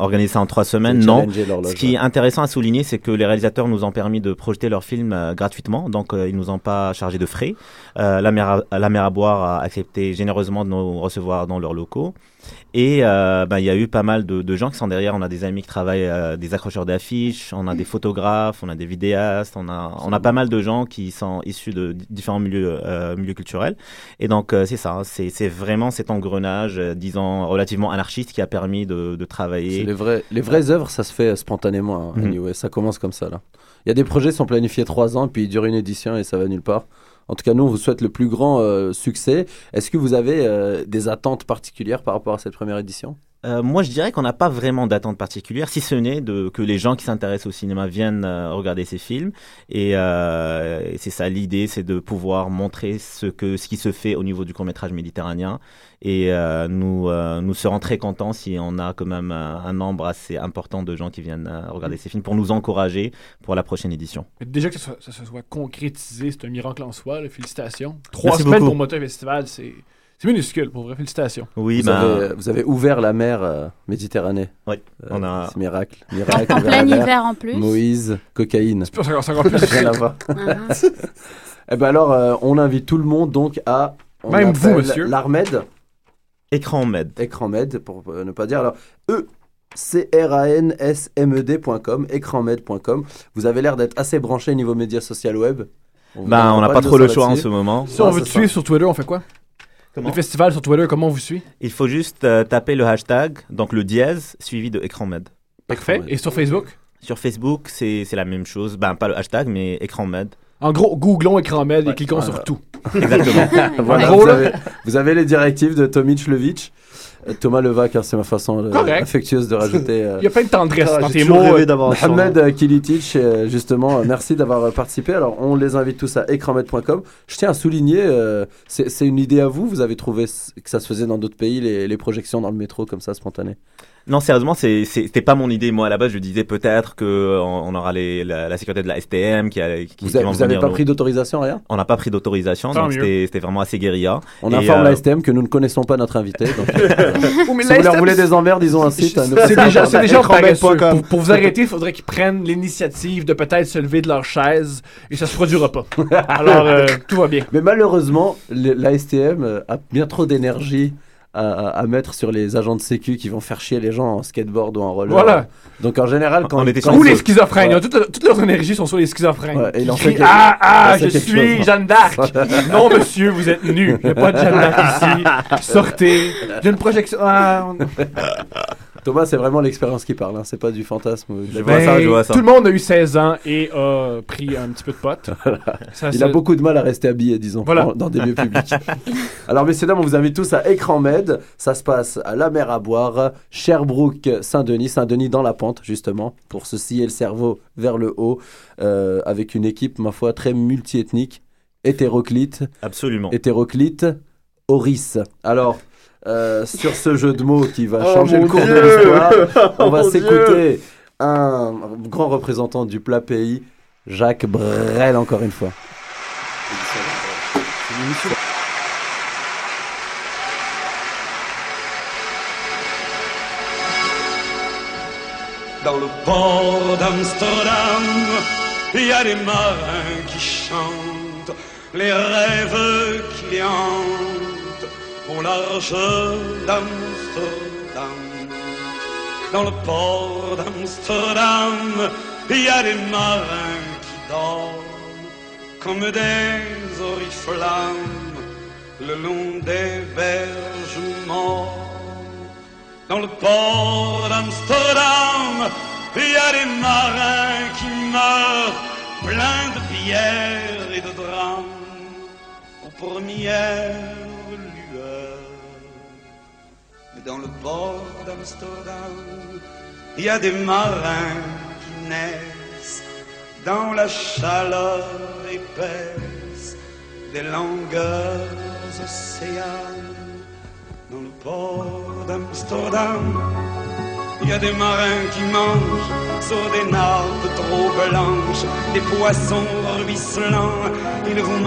organisé ça en trois semaines, non. Ce qui est intéressant à souligner, c'est que les réalisateurs nous ont permis de projeter leurs films euh, gratuitement, donc ils nous ont pas chargé de frais. La, mer à, la mer à boire a accepté généreusement de nous recevoir dans leurs locaux. Et euh, ben, il y a eu pas mal de, de gens qui sont derrière. On a des amis qui travaillent, euh, des accrocheurs d'affiches, on a des photographes, on a des vidéastes, on a, on a pas mal de gens qui sont issus de di- différents milieux, euh, milieux culturels. Et donc c'est ça, hein, c'est c'est vraiment cet engrenage, disons, relativement anarchiste qui a permis de, de travailler. Les, vrais, les vraies œuvres, ça se fait spontanément. hein, Mhm. anyway, ça commence comme ça. Là. Il y a des projets qui sont planifiés trois ans, puis ils durent une édition et ça va nulle part. En tout cas, nous, vous souhaite le plus grand euh, succès. Est-ce que vous avez euh, des attentes particulières par rapport à cette première édition? Euh, moi, je dirais qu'on n'a pas vraiment d'attente particulière, si ce n'est de, que les gens qui s'intéressent au cinéma viennent euh, regarder ces films. Et, euh, et c'est ça l'idée, c'est de pouvoir montrer ce, que, ce qui se fait au niveau du court-métrage méditerranéen. Et euh, nous, euh, nous serons très contents si on a quand même un, un nombre assez important de gens qui viennent euh, regarder ces films pour nous encourager pour la prochaine édition. Mais Déjà que ça, soit- ça se soit concrétisé, c'est un miracle en soi. là. Félicitations. Trois Merci semaines beaucoup. pour monter un festival, c'est c'est minuscule, pour vrai. Félicitations. Oui, vous, ben- avez, vous avez ouvert la mer euh, Méditerranée. Oui, on a- C'est miracle. miracle En plein mer. hiver en plus. Moïse, cocaïne. C'est encore- plus Rien à voir. Ah. Eh ben alors, euh, on invite tout le monde donc à. on Même vous, monsieur. L'Armed. Écran Med. Écran Med, pour euh, ne pas dire. Alors, E. C-R-A-N-S-M-E-D.com, écranmed.com. Vous avez l'air d'être assez branché niveau médias social web. Ben, donnera on n'a de pas trop le choix en ce moment. Si on veut te suivre sur Twitter, on fait quoi? Comment Le festival sur Twitter, comment on vous suit Il faut juste euh, taper le hashtag, donc le dièse, suivi de Écran Med. Parfait. Et sur Facebook Sur Facebook, c'est c'est la même chose. Ben, pas le hashtag, mais Écran Med. En gros, googlons écran med et cliquons Voilà. sur tout. Exactement. Voilà, En gros, vous, avez, vous avez les directives de Tomic Levitch. Thomas Levac, hein, c'est ma façon euh, Correct. affectueuse de rajouter. euh, Il y a plein de tendresse Ah, dans tes mots. ça. Mohamed euh, Kilitic, euh, justement, euh, merci d'avoir participé. Alors, on les invite tous à écranmed.com. Je tiens à souligner, euh, c'est une idée à vous. Vous avez trouvé que ça se faisait dans d'autres pays, les, les projections dans le métro comme ça, spontanées Non, sérieusement, c'est- c'est- c'était pas mon idée. Moi, à la base, je disais peut-être que euh, on, on aura les, la, la sécurité de la STM qui, a- qui, Vous qui avez, vont vous avez venir pas nous- pris d'autorisation, rien On n'a pas pris d'autorisation, donc c'était vraiment assez guérilla. On Et, informe euh, la STM que nous ne connaissons pas notre invité. Donc, euh, Oh, mais si vous leur STM, voulez des emmerdes, ils ont un site. C'est déjà, c'est déjà paresseux. Pour, pour vous arrêter, il faudrait qu'ils prennent l'initiative de peut-être se lever de leur chaise et ça se produira pas. Alors, euh, tout va bien. Mais malheureusement, le- la STM a bien trop d'énergie à, mettre sur les agents de sécu qui vont faire chier les gens en skateboard ou en roller. Voilà. Donc en général, quand On était Ou chanceux. les schizophrènes. Ouais. Toutes, toutes leurs énergies sont sur les schizophrènes. Ouais, et il en fait quelque- ah, ah, je suis chose. Jeanne d'Arc. non, monsieur, vous êtes nu. Il n'y a pas de Jeanne d'Arc ici. Sortez. J'ai une projection. Ah, on- Thomas, c'est vraiment l'expérience qui parle. hein, C'est pas du fantasme. de la- Je vois ça, je vois ça. Tout le monde a eu 16 ans et a pris un petit peu de pote. Ça, Il a beaucoup de mal à rester habillé, disons, Voilà. dans, dans des lieux publics. Alors, messieurs, dames, on vous invite tous à Écran Med. Ça se passe à la mer à boire, Sherbrooke, Saint-Denis. Saint-Denis dans la pente, justement, pour se scier le cerveau vers le haut, euh, avec une équipe, ma foi, très multiethnique, hétéroclite, Absolument. hétéroclite, Oris. Alors, euh, sur ce jeu de mots qui va Oh, changer le cours de l'histoire, on Oh, va s'écouter un grand représentant du plat pays, Jacques Brel, encore une fois. Dans le port d'Amsterdam, il y a des marins qui chantent les rêves qui les hantent au large d'Amsterdam. Dans le port d'Amsterdam, il y a des marins qui dorment comme des oriflammes le long des berges. Dans le port d'Amsterdam, il y a des marins qui meurent pleins de bière et de drames aux premières dans le port d'Amsterdam, il y a des marins qui naissent dans la chaleur épaisse des longueurs océanes. Dans le port d'Amsterdam, il y a des marins qui mangent sur des nappes trop blanches, des poissons ruisselants, ils vous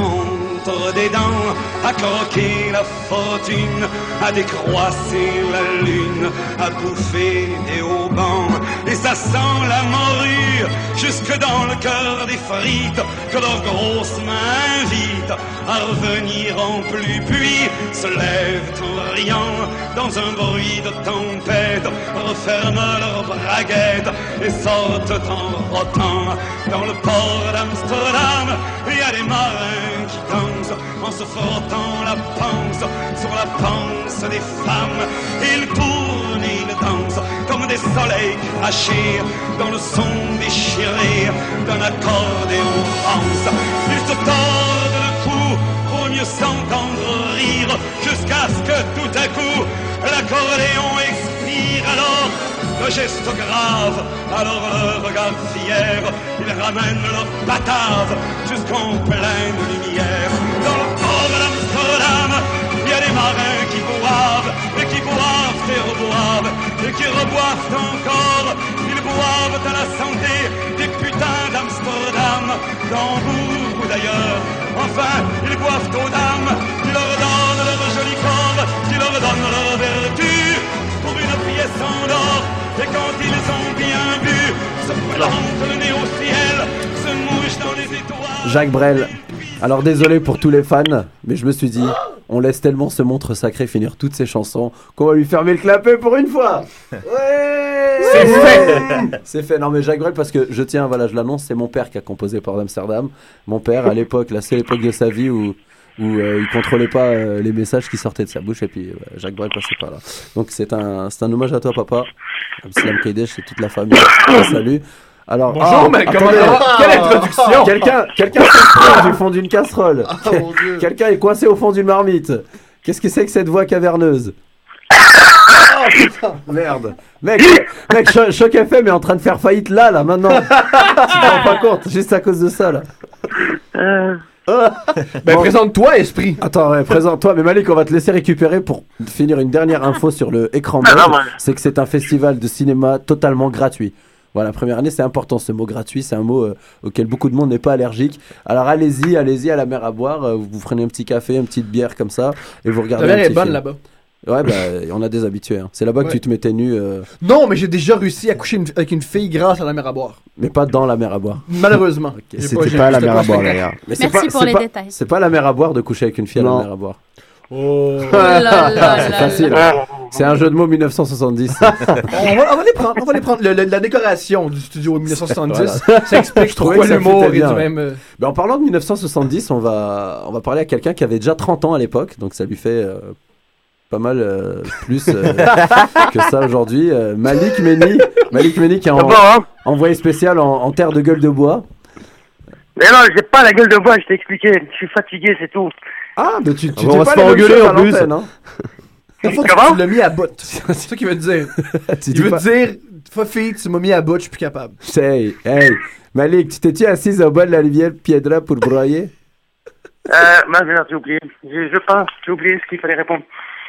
des dents à croquer la fortune, à décroisser la lune, à bouffer des haubans. Et ça sent la morue jusque dans le cœur des frites que leurs grosses mains invitent à revenir en pluie. Puis se lèvent en riant dans un bruit de tempête, referment leurs braguettes et sortent en rotant dans le port d'Amsterdam. Il y a des marins qui dansent en se frottant la panse sur la panse des femmes. Ils tournent et ils dansent comme des soleils crachés dans le son déchiré d'un accordéon France. Ils se tordent le cou pour mieux s'entendre rire jusqu'à ce que tout à coup l'accordéon expire alors le geste grave, alors le regard fier, ils ramènent leur batave jusqu'en pleine lumière. Dans le port d'Amsterdam, il y a des marins qui boivent, et qui boivent et reboivent, et qui reboivent encore. Ils boivent à la santé des putains d'Amsterdam, d'Hambourg ou d'ailleurs. Enfin, ils boivent aux dames, qui leur donnent leur joli corps, qui leur donnent leur vertu pour une pièce en or. Et quand ils ont bien bu, se plantent le nez au ciel, se mouchent dans les étoiles. Jacques Brel. Alors désolé pour tous les fans, mais je me suis dit, on laisse tellement ce montre sacré finir toutes ses chansons qu'on va lui fermer le clapet pour une fois. C'est fait. C'est fait. Non mais Jacques Brel parce que je tiens, voilà, je l'annonce, c'est mon père qui a composé Port d'Amsterdam. Mon père à l'époque, là, c'est l'époque de sa vie où où euh, il contrôlait pas euh, les messages qui sortaient de sa bouche et puis euh, Jacques Brel passait par là. Donc c'est un c'est un hommage à toi papa. Slam Kaidesh et toute la famille. Salut. Alors, Bonjour, ah, mais comment attendez. ça va Quelle introduction Quelqu'un, quelqu'un s'exprime du fond d'une casserole. Ah, mon Dieu. quelqu'un est coincé au fond d'une marmite. Qu'est-ce que c'est que cette voix caverneuse Oh putain, merde. Mec, mec, Cho- Choc FM est en train de faire faillite là, là, maintenant. tu te rends pas compte, juste à cause de ça, là. Ben, Bon. présente-toi, esprit. Attends, ouais, présente-toi. Mais Malik, on va te laisser récupérer pour finir une dernière info sur le écran Ah, ouais. C'est que c'est un festival de cinéma totalement gratuit. Voilà, première année, c'est important ce mot gratuit. C'est un mot euh, auquel beaucoup de monde n'est pas allergique. Alors allez-y, allez-y à la mer à boire. euh, vous prenez un petit café, une petite bière comme ça, et vous regardez. La un mer est bonne là-bas. Ouais, bah, on a des habitués. hein. C'est là-bas que Ouais. tu te mettais nu, euh, Non, mais j'ai déjà réussi à coucher une- avec une fille grâce à la mer à boire. mais pas dans la mer à boire. Malheureusement. C'était pas la mer à boire. Mais c'est Merci pas- pour c'est les pas- détails. C'est pas la mer à boire de coucher avec une fille à Non. la mer à boire. Oh. Oh là là C'est là facile. là. C'est un jeu de mots 1970. on, va, on va les prendre. On va les prendre. Le- le- la décoration du studio 1970, ça explique trouvais pourquoi que ça l'humour fitait est bien, du ouais. même. euh, Ben, en parlant de 1970, on va, on va parler à quelqu'un qui avait déjà 30 ans à l'époque, donc ça lui fait euh, pas mal euh, plus euh, que ça aujourd'hui. Euh, Malik Meni, Malik Meni qui est en, C'est bon, hein envoyé spécial en, en terre de gueule de bois. Mais non, j'ai pas la gueule de bois, je t'ai expliqué. Je suis fatigué, c'est tout. Ah, mais tu, tu On dis va pas se engueuler, en plus. hein. La fois, tu, Comment tu l'as mis à bout. C'est ça qu'il veut te dire. Tu Il veut pas- te dire, Fofi, tu m'as mis à bout, je suis plus capable. Hey, hey, Malik, tu t'es-tu assise au bas de la rivière Piedra pour broyer? Euh, merde, j'ai oublié. Je, je pense, j'ai oublié ce qu'il fallait répondre.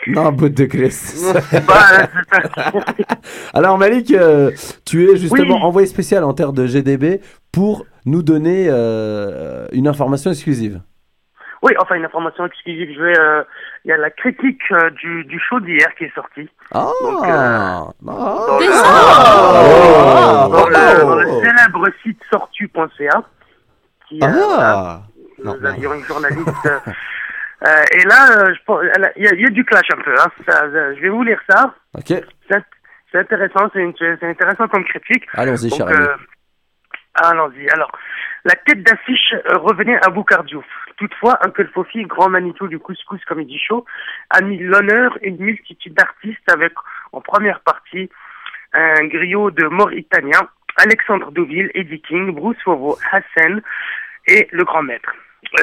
Non, bout de Christ. Bah. Alors Malik, euh, tu es justement Oui. envoyé spécial en terre de GDB pour nous donner euh, une information exclusive. Oui, enfin, une information exclusive. Je vais, euh, il y a la critique euh, du, du show d'hier qui est sortie. Ah, Donc, euh, ah, Dans, Des le, oh, dans le- dans le oh. célèbre site sortu.ca. Qui, euh, Ah nous avions une journaliste. euh, et là, euh, il y, a- il y a du clash un peu. Hein. Ça, euh, je vais vous lire ça. Ok, C'est intéressant, c'est intéressant comme critique. allons-y, euh, allons-y. Alors, la tête d'affiche revenait à Boucardiouf. Toutefois, Uncle Fofi, grand Manitou du Couscous Comedy Show, a mis l'honneur une multitude d'artistes avec, en première partie, un griot de Mauritaniens, Alexandre Deauville, Eddie King, Bruce Fauveau, Hassan et le grand maître.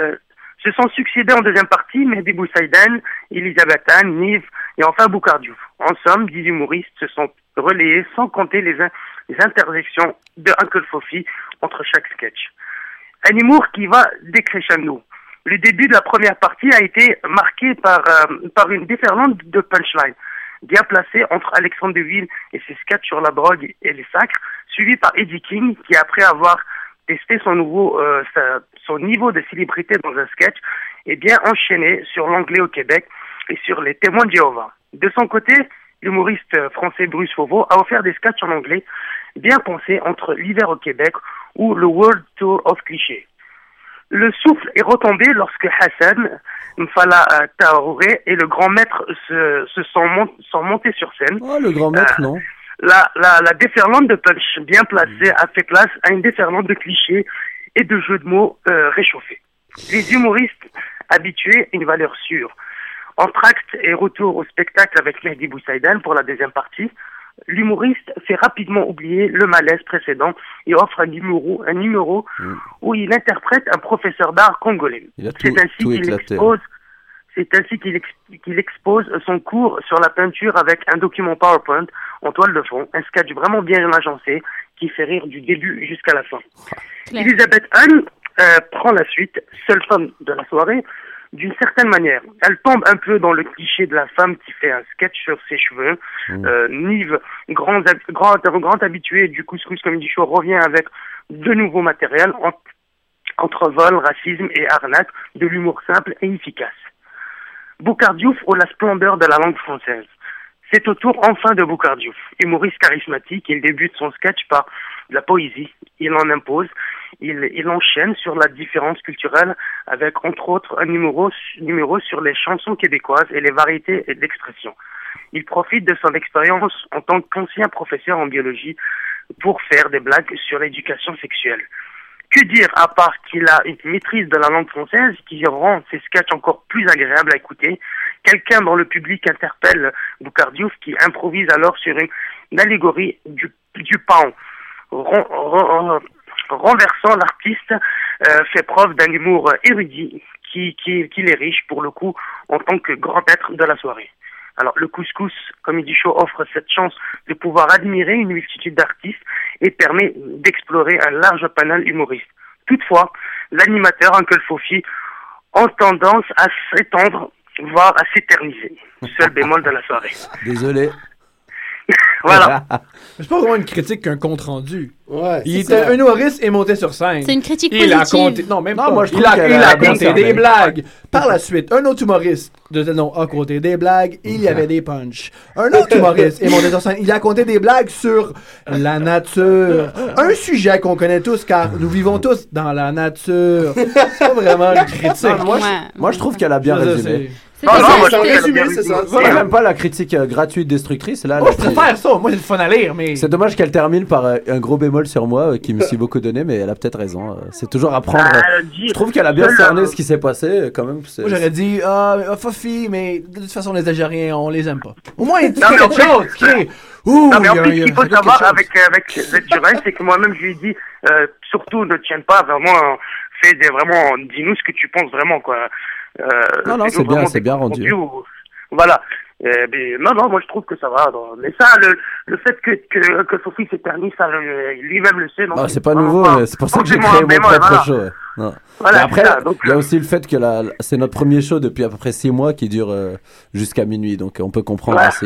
Euh, se sont succédés en deuxième partie Mehdi Boussaïdan, Elisabeth Anne, Nive et enfin Boucardiouf. En somme, dix humoristes se sont relayés sans compter les, in- les interjections de Uncle Fofi entre chaque sketch. Un humour qui va décrescendo. Le début de la première partie a été marqué par, euh, une déferlante de punchline. bien placé entre Alexandre Deville et ses sketchs sur la drogue et les sacres, suivi par Eddie King, qui après avoir testé son, nouveau, euh, son niveau de célébrité dans un sketch, est bien enchaîné sur l'anglais au Québec et sur les témoins de Jéhovah. De son côté, l'humoriste euh, français Bruce Fauveau a offert des sketchs en anglais bien pensés entre l'hiver au Québec ou le World Tour of Clichés. Le souffle est retombé lorsque Hassan Mfala euh, Traoré et le grand maître se, se sont, mon- sont montés sur scène. Oh, le grand maître, non La, la, la déferlante de punch bien placée a fait place à une déferlante de clichés et de jeux de mots euh, réchauffés. Les humoristes habitués, une valeur sûre. Entracte et retour au spectacle avec Mehdi Boussaïdan pour la deuxième partie. L'humoriste fait rapidement oublier le malaise précédent et offre un numéro, un numéro où il interprète un professeur d'art congolais. Tout, C'est ainsi qu'il expose c'est ainsi qu'il ex- qu'il expose son cours sur la peinture avec un document PowerPoint en toile de fond, un sketch vraiment bien agencé qui fait rire du début jusqu'à la fin. Claire. Elisabeth Anne euh, prend la suite, seule femme de la soirée, d'une certaine manière. Elle tombe un peu dans le cliché de la femme qui fait un sketch sur ses cheveux. Euh, Nive, grand, grand, grand habitué du couscous comedy show, revient avec de nouveaux matériels en- entre vol, racisme et arnaque, de l'humour simple et efficace. Boucardiouf ou la splendeur de la langue française. C'est au tour enfin de Boucardiouf. Humoriste charismatique, il débute son sketch par la poésie. Il en impose. Il, il enchaîne sur la différence culturelle avec, entre autres, un numéro, numéro sur les chansons québécoises et les variétés d'expression. Il profite de son expérience en tant qu'ancien professeur en biologie pour faire des blagues sur l'éducation sexuelle. Que dire à part qu'il a une maîtrise de la langue française qui rend ses sketchs encore plus agréables à écouter? Quelqu'un dans le public interpelle Boucardiouf qui improvise alors sur une, allégorie du, du ren- renversant l'artiste euh, fait preuve d'un humour érudit qui, qui, qui est riche pour le coup en tant que grand être de la soirée. Alors le couscous Comedy Show offre cette chance de pouvoir admirer une multitude d'artistes et permet d'explorer un large panel humoriste. Toutefois, l'animateur Uncle Fofi a tendance à s'étendre, à s'éterniser. Seul bémol de la soirée. Désolé. Voilà. C'est pas vraiment une critique qu'un compte rendu. Ouais, Il était ça. un humoriste et monté sur scène. C'est une critique Il a compté. Non, même Non, pas. moi, je il trouve a, il a compté des blagues. Par la suite, un autre humoriste de ce nom a compté des blagues. Il y avait des punchs. Un autre humoriste est monté sur scène. Il a compté des blagues sur la nature. Un sujet qu'on connaît tous car nous vivons tous dans la nature. C'est pas vraiment une critique. Non, moi, je, Ouais. moi, je trouve qu'elle a bien résumé. C'est- Non, non, c'était- trouve résumé, c'est ça. résumé. j'aime pas la critique euh, gratuite, destructrice. Là, Moi, la- je préfère ça. Moi, c'est le fun à lire, mais. C'est dommage qu'elle termine par euh, un gros bémol sur moi, euh, qui me suis beaucoup donné, mais elle a peut-être raison. euh, C'est toujours à prendre. Ah, dit- Je trouve qu'elle a bien cerné ce qui s'est passé, quand même. c'est- Moi, j'aurais dit, ah, Fofi, mais de toute façon, les Algériens, on les aime pas. Au moins, il dit quelque chose. qui est- Ouh, Non, mais en il y a- plus, ce qu'il faut savoir avec, avec c'est que moi-même, je lui ai dit, surtout, ne tiens pas vraiment, fais des vraiment, dis-nous ce que tu penses vraiment, quoi. Euh, Non, non, c'est bien, c'est bien rendu. où- Voilà. Mais, non, non, moi, je trouve que ça va. non. Mais ça, le, le fait que, que, que Sophie s'est permis, ça, lui-même le sait. Non, Ah, c'est pas nouveau, c'est pour ça que j'ai créé mon propre voilà. show. ouais. Non. Voilà, Mais après, donc, il y a euh, aussi le fait que la- c'est notre premier show depuis à peu près 6 mois qui dure euh, jusqu'à minuit, donc on peut comprendre ouais, aussi.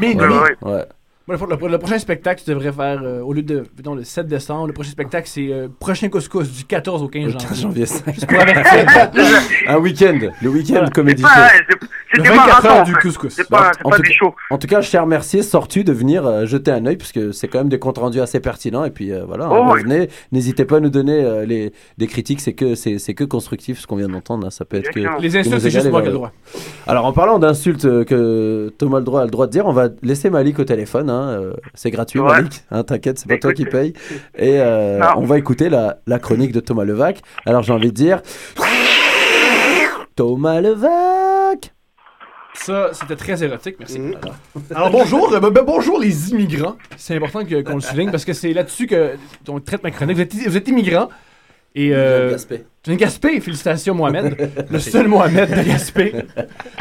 Minuit. Ouais. Moi, le, le- le prochain spectacle, tu devrais faire, euh, au lieu de, mettons, le 7 décembre, le prochain spectacle, c'est euh, prochain couscous du 14 au 15 Le janvier. 15 janvier 5. Juste pour avertir. un week-end, le week-end Voilà. comédie C'est show. pas, ouais, c'est- c'est Le des 24 marathons, du couscous. C'est pas, c'est En pas tout des cas- shows. En tout cas, je tiens à remercier Sortu de venir euh, jeter un œil, puisque c'est quand même des comptes rendus assez pertinents. Et puis euh, voilà, Oh, oui. revenez. N'hésitez pas à nous donner euh, les, des critiques, c'est que, c'est, c'est que constructif ce qu'on vient d'entendre. hein. Ça peut être que. Les insultes, c'est juste moi qui ai le droit. Alors en parlant d'insultes que Thomas le droit, a le droit de dire, on va laisser Malik au téléphone. Hein, euh, c'est gratuit, Ouais. Malik. hein, t'inquiète, c'est pas toi qui Écoute. paye. Et euh, on va écouter la, la chronique de Thomas Levac. Alors j'ai envie de dire. Thomas Levac Ça, c'était très érotique, merci. Mhm. Alors bonjour, euh, ben, ben, bonjour les immigrants. C'est important qu'on le souligne parce que c'est là-dessus que on traite ma chronique. Vous êtes, vous êtes immigrant et euh, Gaspé. Gaspé. Félicitations Mohamed, le seul Mohamed de Gaspé.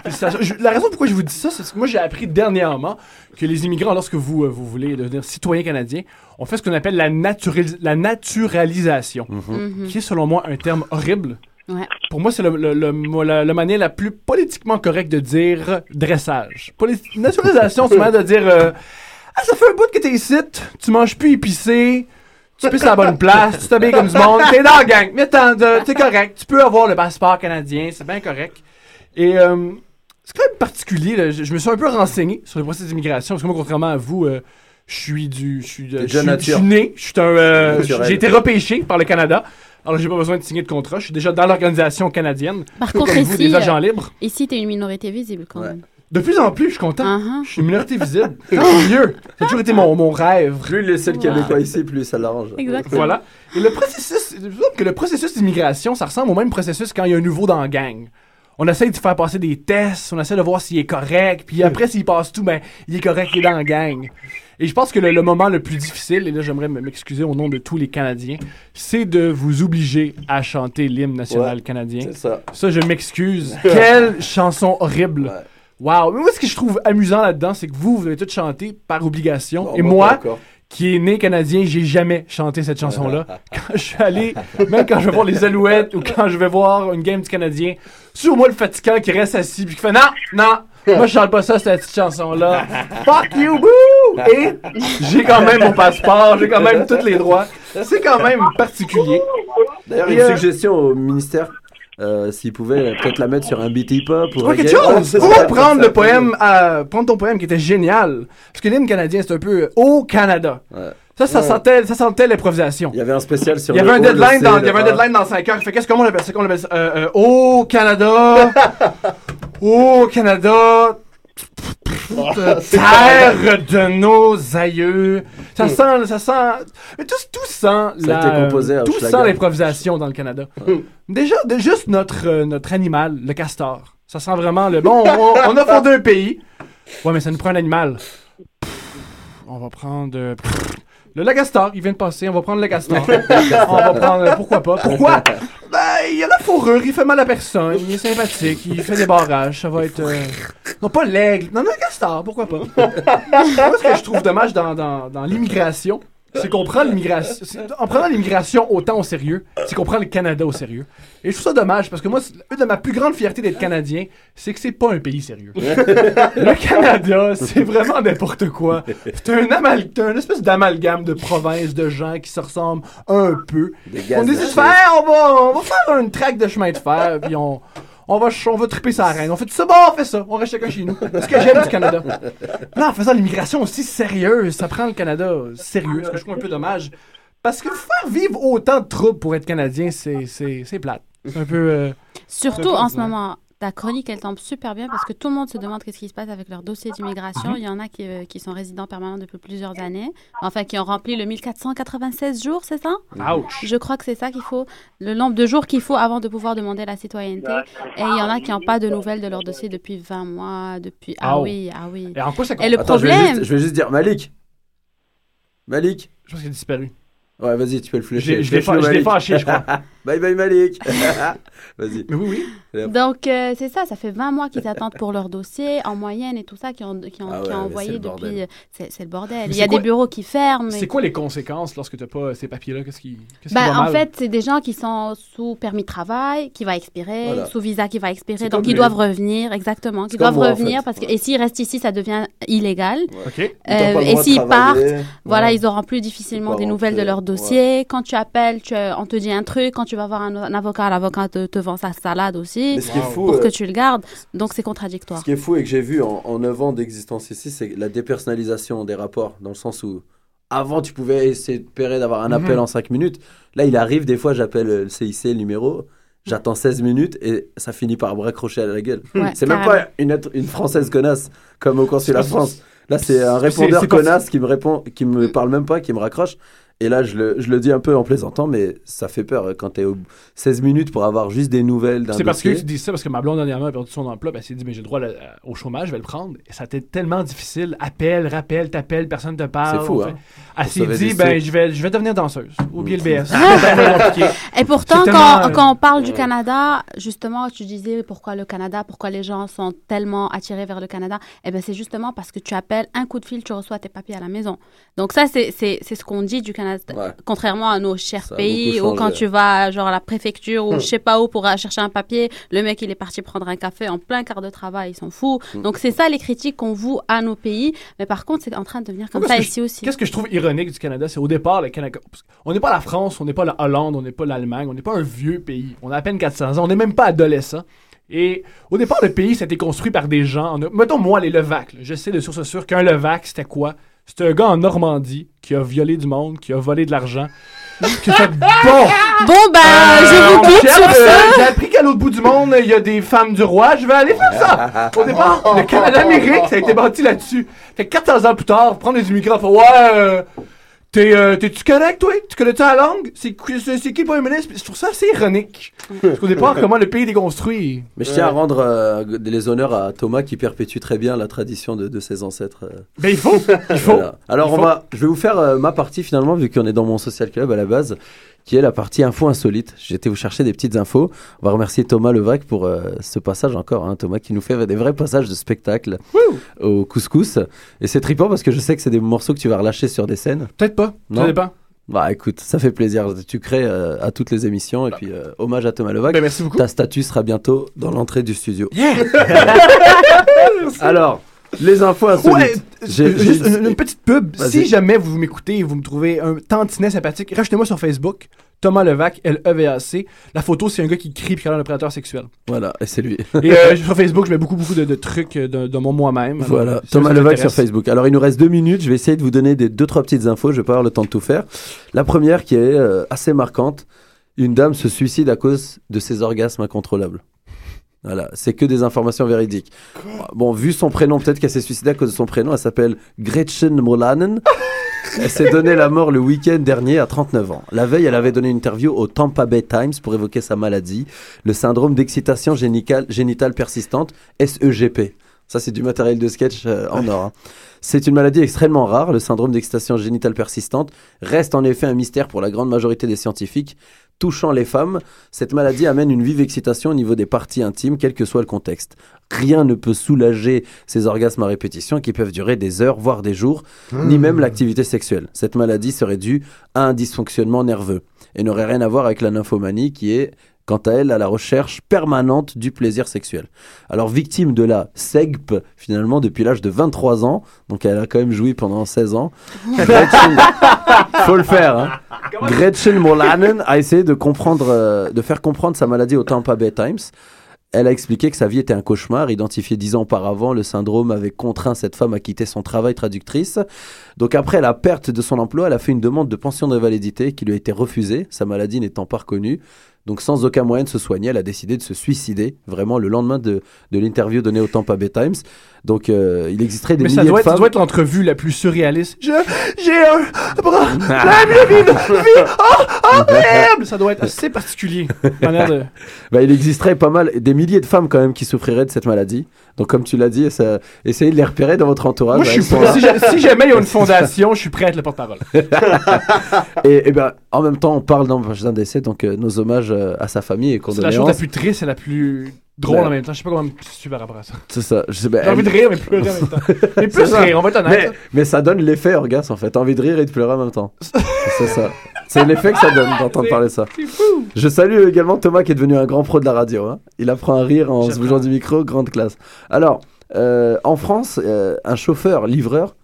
Félicitations. Je- la raison pourquoi je vous dis ça, c'est parce que moi j'ai appris dernièrement que les immigrants, lorsque vous euh, vous voulez devenir citoyen canadien, on fait ce qu'on appelle la, naturalis- la naturalisation, Mhm. qui est selon moi un terme horrible Ouais. Pour moi, c'est le, le, le, mo- la, la manière la plus politiquement correcte de dire dressage. Poli- naturalisation, c'est une manière de dire euh, Ah, ça fait un bout que t'es ici, tu manges plus épicé, tu pisses à la bonne place, tu t'habilles comme du monde, t'es dans la gang, mais t'es correct, tu peux avoir le passeport canadien, c'est bien correct. Et euh, c'est quand même particulier, là. Je, je me suis un peu renseigné sur le processus d'immigration, parce que moi, contrairement à vous, euh, je suis du. Je suis je suis- je nature. suis né, je suis un. euh, j'ai été repêché par le Canada. Alors, j'ai pas besoin de signer de contrat. Je suis déjà dans l'organisation canadienne. Par contre, comme vous, ici, des agents euh, libres. Ici, t'es une minorité visible quand même. De plus en plus, je suis content. Uh-huh. Je suis une minorité visible. Tant mieux. Ça a toujours été mon, mon rêve. Plus il laisse le Québécois ici, plus ça l'arrange. Exactement. Voilà. Et le processus, que le processus d'immigration, ça ressemble au même processus quand il y a un nouveau dans la gang. On essaie de faire passer des tests, on essaie de voir s'il est correct, puis après, s'il passe tout, ben, il est correct, il est dans la gang. Et je pense que le, le moment le plus difficile, et là, j'aimerais m'excuser au nom de tous les Canadiens, c'est de vous obliger à chanter l'hymne national Ouais, canadien. C'est ça. Ça, je m'excuse. Quelle chanson horrible. Wow. Mais moi, ce que je trouve amusant là-dedans, c'est que vous, vous avez tout chanté par obligation. Bon, et moi, qui est né canadien, j'ai jamais chanté cette chanson-là. quand je suis allé, même quand je vais voir les Alouettes ou quand je vais voir une game du Canadien, c'est toujours moi le fatigant qui reste assis puis qui fait non, non, moi je chante pas ça, cette petite chanson-là. Fuck you, boo! Et j'ai quand même mon passeport, j'ai quand même tous les droits. C'est quand même particulier. D'ailleurs, une euh, suggestion au ministère, euh, s'ils pouvaient peut-être la mettre sur un beat hip-hop ou quelque chose. Ou prendre ça, le poème, à, prendre ton poème qui était génial. Parce que l'hymne canadien, c'est un peu euh, au Canada. Ouais. Ça, ça Ouais. sentait, ça sentait l'improvisation. Il y avait un spécial sur Il y avait le un deadline dans, il y avait un deadline dans 5 heures. Il fait qu'est-ce qu'on appelle ça? Qu'on appelle ça? Euh, euh, au Canada? au Canada. Terre de nos aïeux. Ça sent, ça sent, mais tout, tout sent la, composé tout sent l'improvisation dans le Canada. Déjà, de juste notre, euh, notre animal, le castor. Ça sent vraiment le bon. On, on a fondé un pays. Ouais, mais ça nous prend un animal. On va prendre. euh, le Lagastor, il vient de passer, on va prendre le Castor. on va prendre. euh, Pourquoi pas? Pourquoi? Ben, il a la fourrure, il fait mal à personne, il est sympathique, il fait des barrages, ça va être. euh, Non, pas l'aigle, non, non, le Castor, pourquoi pas? Moi, ce que je trouve dommage dans, dans, dans l'immigration, c'est qu'on prend l'immigration. En prenant l'immigration autant au sérieux, c'est qu'on prend le Canada au sérieux. Et je trouve ça dommage parce que moi, une de ma plus grandes fiertés d'être Canadien, c'est que c'est pas un pays sérieux. le Canada, c'est vraiment n'importe quoi. C'est un, amal... c'est un espèce d'amalgame de provinces, de gens qui se ressemblent un peu. Des On décide de de faire, on va, on va faire une traque de chemin de fer, puis on, on va, on va triper sa reine. On fait tout ça, bon, on fait ça, on reste chacun chez nous. C'est ce que j'aime du Canada. Là, en faisant l'immigration aussi sérieuse, ça prend le Canada sérieux, ce que je trouve un peu dommage. Parce que faire vivre autant de troubles pour être Canadien, c'est, plate. C'est un peu. euh, Surtout c'est un peu en ce moment, ta chronique, elle tombe super bien parce que tout le monde se demande qu'est-ce qui se passe avec leur dossier d'immigration. Mhm. Il y en a qui, euh, qui sont résidents permanents depuis plusieurs années, enfin qui ont rempli le 1496 jours, c'est ça? Ouch. Je crois que c'est ça qu'il faut, le nombre de jours qu'il faut avant de pouvoir demander la citoyenneté. Et il y en a qui n'ont pas de nouvelles de leur dossier depuis 20 mois, depuis... Ah Oh. oui, ah oui. Et en quoi ça Et le Attends, je vais, problème... juste, je vais juste dire Malik. Malik. Je pense qu'il a disparu. Ouais, vas-y, tu peux le flécher. Je l'ai- l'ai Flèche-le, fa- je crois. bye bye Malik. vas-y. Oui, oui. Donc, euh, c'est ça, ça fait 20 mois qu'ils attendent pour leur dossier, en moyenne et tout ça, qui ont, qui ont, Ah qui ont envoyé depuis. C'est c'est le bordel. Mais Il y a quoi- des bureaux qui ferment. C'est quoi les conséquences lorsque tu n'as pas ces papiers-là? Qu'est-ce qui, qu'est-ce qui Bah, va en mal? fait, c'est des gens qui sont sous permis de travail, qui va expirer, Voilà. sous visa qui va expirer, C'est donc ils les- doivent revenir, exactement, comme doivent moi, en revenir fait. parce que et s'ils restent ici, ça devient illégal. OK. Euh, Ils pas et s'ils partent, voilà, ils auront plus difficilement Ils des nouvelles de leur dossier. Quand tu appelles, tu, on te dit un truc. Quand tu vas voir un, un avocat, l'avocat te, te vend sa salade aussi Mais ce qui est fou, pour euh, que tu le gardes. Donc c'est contradictoire. Ce qui est fou et que j'ai vu en, en 9 ans d'existence ici, c'est la dépersonnalisation des rapports. Dans le sens où, avant, tu pouvais essayer de pérer d'avoir un Mhm. appel en 5 minutes. Là, il arrive, des fois, j'appelle euh, le CIC, le numéro. J'attends 16 minutes et ça finit par me raccrocher à la gueule. Ouais, c'est même pas une, être- une française connasse comme au consulat France. Là, c'est un répondeur connasse qui me répond, qui me parle même pas, qui me raccroche. Et là, je le, je le dis un peu en plaisantant, mais ça fait peur euh, quand t'es au 16 minutes pour avoir juste des nouvelles d'un C'est parce que tu dis ça, parce que ma blonde dernièrement a perdu son emploi, ben, elle s'est dit, mais j'ai le droit à au chômage, je vais le prendre. Et ça a été tellement difficile. Appel, rappel, t'appelles, personne te parle. C'est fou, hein. Elle s'est dit, ben, je vais, je vais devenir danseuse. Oubliez le BS. C'est tellement compliqué. Et pourtant, quand, euh, quand on parle du. Canada, justement, tu disais pourquoi le Canada, pourquoi les gens sont tellement attirés vers le Canada. Eh ben, c'est justement parce que tu appelles un coup de fil, tu reçois tes papiers à la maison. Donc ça, c'est c'est- c'est ce qu'on dit du Canada. Canada. Contrairement à nos chers Ça pays où quand tu vas genre à la préfecture ou Hmm. je sais pas où pour aller chercher un papier, le mec il est parti prendre un café en plein quart de travail, il s'en fout. Hmm. Donc c'est ça les critiques qu'on voue à nos pays, mais par contre c'est en train de devenir comme ça ici je- aussi. Qu'est-ce que je trouve ironique du Canada, c'est au départ, le Canada. qu'on n'est pas la France, on n'est pas la Hollande, on n'est pas l'Allemagne, on n'est pas un vieux pays. On a à peine 400 ans, on n'est même pas adolescent. Et au départ, le pays, ça a été construit par des gens. on a- mettons, moi, les Levac. là. Je sais de source sûre qu'un Levac, c'était quoi? C'était un gars en Normandie qui a violé du monde, qui a volé de l'argent. qui a fait bon. Bon, ben, je vous quitte sur euh, ça. J'ai appris qu'à l'autre bout du monde, il y a des femmes du roi. Je vais aller faire ça. Au départ, le Canada-Amérique, ça a été bâti là-dessus. Fait que 400 ans plus tard, prendre des immigrants, faire ouais, euh, t'es, euh, t'es-tu correct, toi? Tu connais-tu la langue? C'est, qui- c'est, c'est qui le premier ministre? Je trouve ça assez ironique. Parce qu'au départ, comment le pays est déconstruit. Mais je tiens à rendre euh, les honneurs à Thomas qui perpétue très bien la tradition de, de ses ancêtres. euh. Ben, il faut, il faut. Voilà. Alors Il on faut. va, je vais vous faire euh, ma partie finalement vu qu'on est dans mon social club à la base, qui est la partie info insolite. Été vous chercher des petites infos. On va remercier Thomas Levac pour euh, ce passage encore, hein, Thomas qui nous fait des vrais passages de spectacle au couscous. Et c'est trippant parce que je sais que c'est des morceaux que tu vas relâcher sur des scènes. Peut-être pas, Non dépend. Bah écoute, ça fait plaisir. Tu crées euh, à toutes les émissions et puis euh, hommage à Thomas Levac. Merci beaucoup. Ta statue sera bientôt dans l'entrée du studio. Yeah! Alors, les infos insolites. Ouais, J'ai- euh, j'ai- juste une, une petite pub. Vas-y. Si jamais vous m'écoutez et vous me trouvez un tantinet sympathique, rajoutez-moi sur Facebook, Thomas Levac, L-E-V-A-C. La photo, c'est un gars qui crie puis qui a l'air d'un prédateur sexuel. Voilà, et c'est lui. Et euh, sur Facebook, je mets beaucoup, beaucoup de, de trucs euh, de, de mon moi-même. Voilà, Thomas Levac sur Facebook. Alors, il nous reste deux minutes. Je vais essayer de vous donner des deux, trois petites infos. Je vais pas avoir le temps de tout faire. La première, qui est euh, assez marquante une dame se suicide à cause de ses orgasmes incontrôlables. Voilà, c'est que des informations véridiques. Bon, vu son prénom, peut-être qu'elle s'est suicidée à cause de son prénom. Elle s'appelle Gretchen Molanen. Elle s'est donné la mort le week-end dernier à 39 ans. La veille, elle avait donné une interview au Tampa Bay Times pour évoquer sa maladie, le syndrome d'excitation génitale, génitale persistante, SEGP. Ça, c'est du matériel de sketch euh, en or. hein. C'est une maladie extrêmement rare. Le syndrome d'excitation génitale persistante reste en effet un mystère pour la grande majorité des scientifiques. Touchant les femmes, cette maladie amène une vive excitation au niveau des parties intimes, quel que soit le contexte. Rien ne peut soulager ces orgasmes à répétition qui peuvent durer des heures, voire des jours, ni même l'activité sexuelle. Cette maladie serait due à un dysfonctionnement nerveux et n'aurait rien à voir avec la nymphomanie qui est, quant à elle, à la recherche permanente du plaisir sexuel. Alors, victime de la SEGP, finalement, depuis l'âge de 23 ans, donc elle a quand même joui pendant 16 ans, Gretchen, faut le faire, hein. Gretchen Molanen a essayé de comprendre, euh, de faire comprendre sa maladie au Tampa Bay Times. Elle a expliqué que sa vie était un cauchemar. Identifié dix ans auparavant, le syndrome avait contraint cette femme à quitter son travail traductrice. Donc après la perte de son emploi, elle a fait une demande de pension d'invalidité qui lui a été refusée, sa maladie n'étant pas reconnue. Donc sans aucun moyen de se soigner, elle a décidé de se suicider, vraiment le lendemain de, de l'interview donnée au Tampa Bay Times. Donc euh, il existerait des Mais ça milliers doit, de être, ça femmes... doit être l'entrevue la plus surréaliste. Je, j'ai un bras, la vie, vie, oh, horrible! Ça doit être assez particulier. Manière de... Bah, il existerait pas mal, des milliers de femmes quand même qui souffriraient de cette maladie. Donc comme tu l'as dit, ça- essayez de les repérer dans votre entourage. Moi, je Elles suis sont pas- là. si, ja- si jamais il y a une fondation, je suis prêt à être le porte-parole. et, et ben, en même temps, on parle d'un d'un décès, donc euh, nos hommages euh, à sa famille et C'est la chose la condoléances. plus triste et la plus drôle Ben, en même temps. Je sais pas comment me suivre par rapport à ça. C'est ça. je sais- ben, J'ai envie de rire, mais pleurer en même temps. Mais plus ça. rire, on va être honnête. Mais, mais ça donne l'effet orgasme en fait. Envie de rire et de pleurer en même temps. c'est ça. C'est l'effet que ça donne d'entendre parler ça. fou. Je salue également Thomas qui est devenu un grand pro de la radio. hein. Il apprend à rire en se bougeant du micro, grande classe. Alors, euh, en France, euh, un chauffeur livreur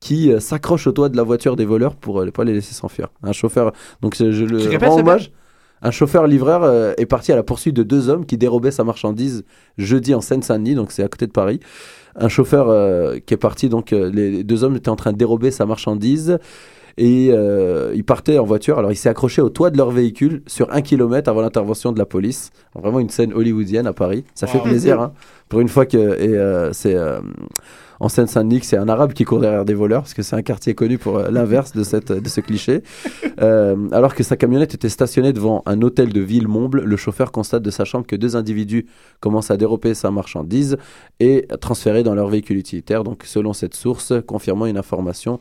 qui euh, s'accroche au toit de la voiture des voleurs pour ne pas les laisser s'enfuir. Un chauffeur, donc je, je le rends hommage. Un chauffeur livreur euh, est parti à la poursuite de deux hommes qui dérobaient sa marchandise jeudi en Seine-Saint-Denis, donc c'est à côté de Paris. Un chauffeur euh, qui est parti, donc euh, les deux hommes étaient en train de dérober sa marchandise et euh, ils partaient en voiture. Alors il s'est accroché au toit de leur véhicule sur un kilomètre avant l'intervention de la police. Vraiment une scène hollywoodienne à Paris. Ça fait Wow. plaisir, hein, pour une fois que et euh, c'est euh, en Seine-Saint-Denis c'est un arabe qui court derrière des voleurs parce que c'est un quartier connu pour euh, l'inverse de cette de ce cliché. Euh, alors que sa camionnette était stationnée devant un hôtel de Villemomble, le chauffeur constate de sa chambre que deux individus commencent à dérober sa marchandise et transférer dans leur véhicule utilitaire. Donc selon cette source, confirmant une information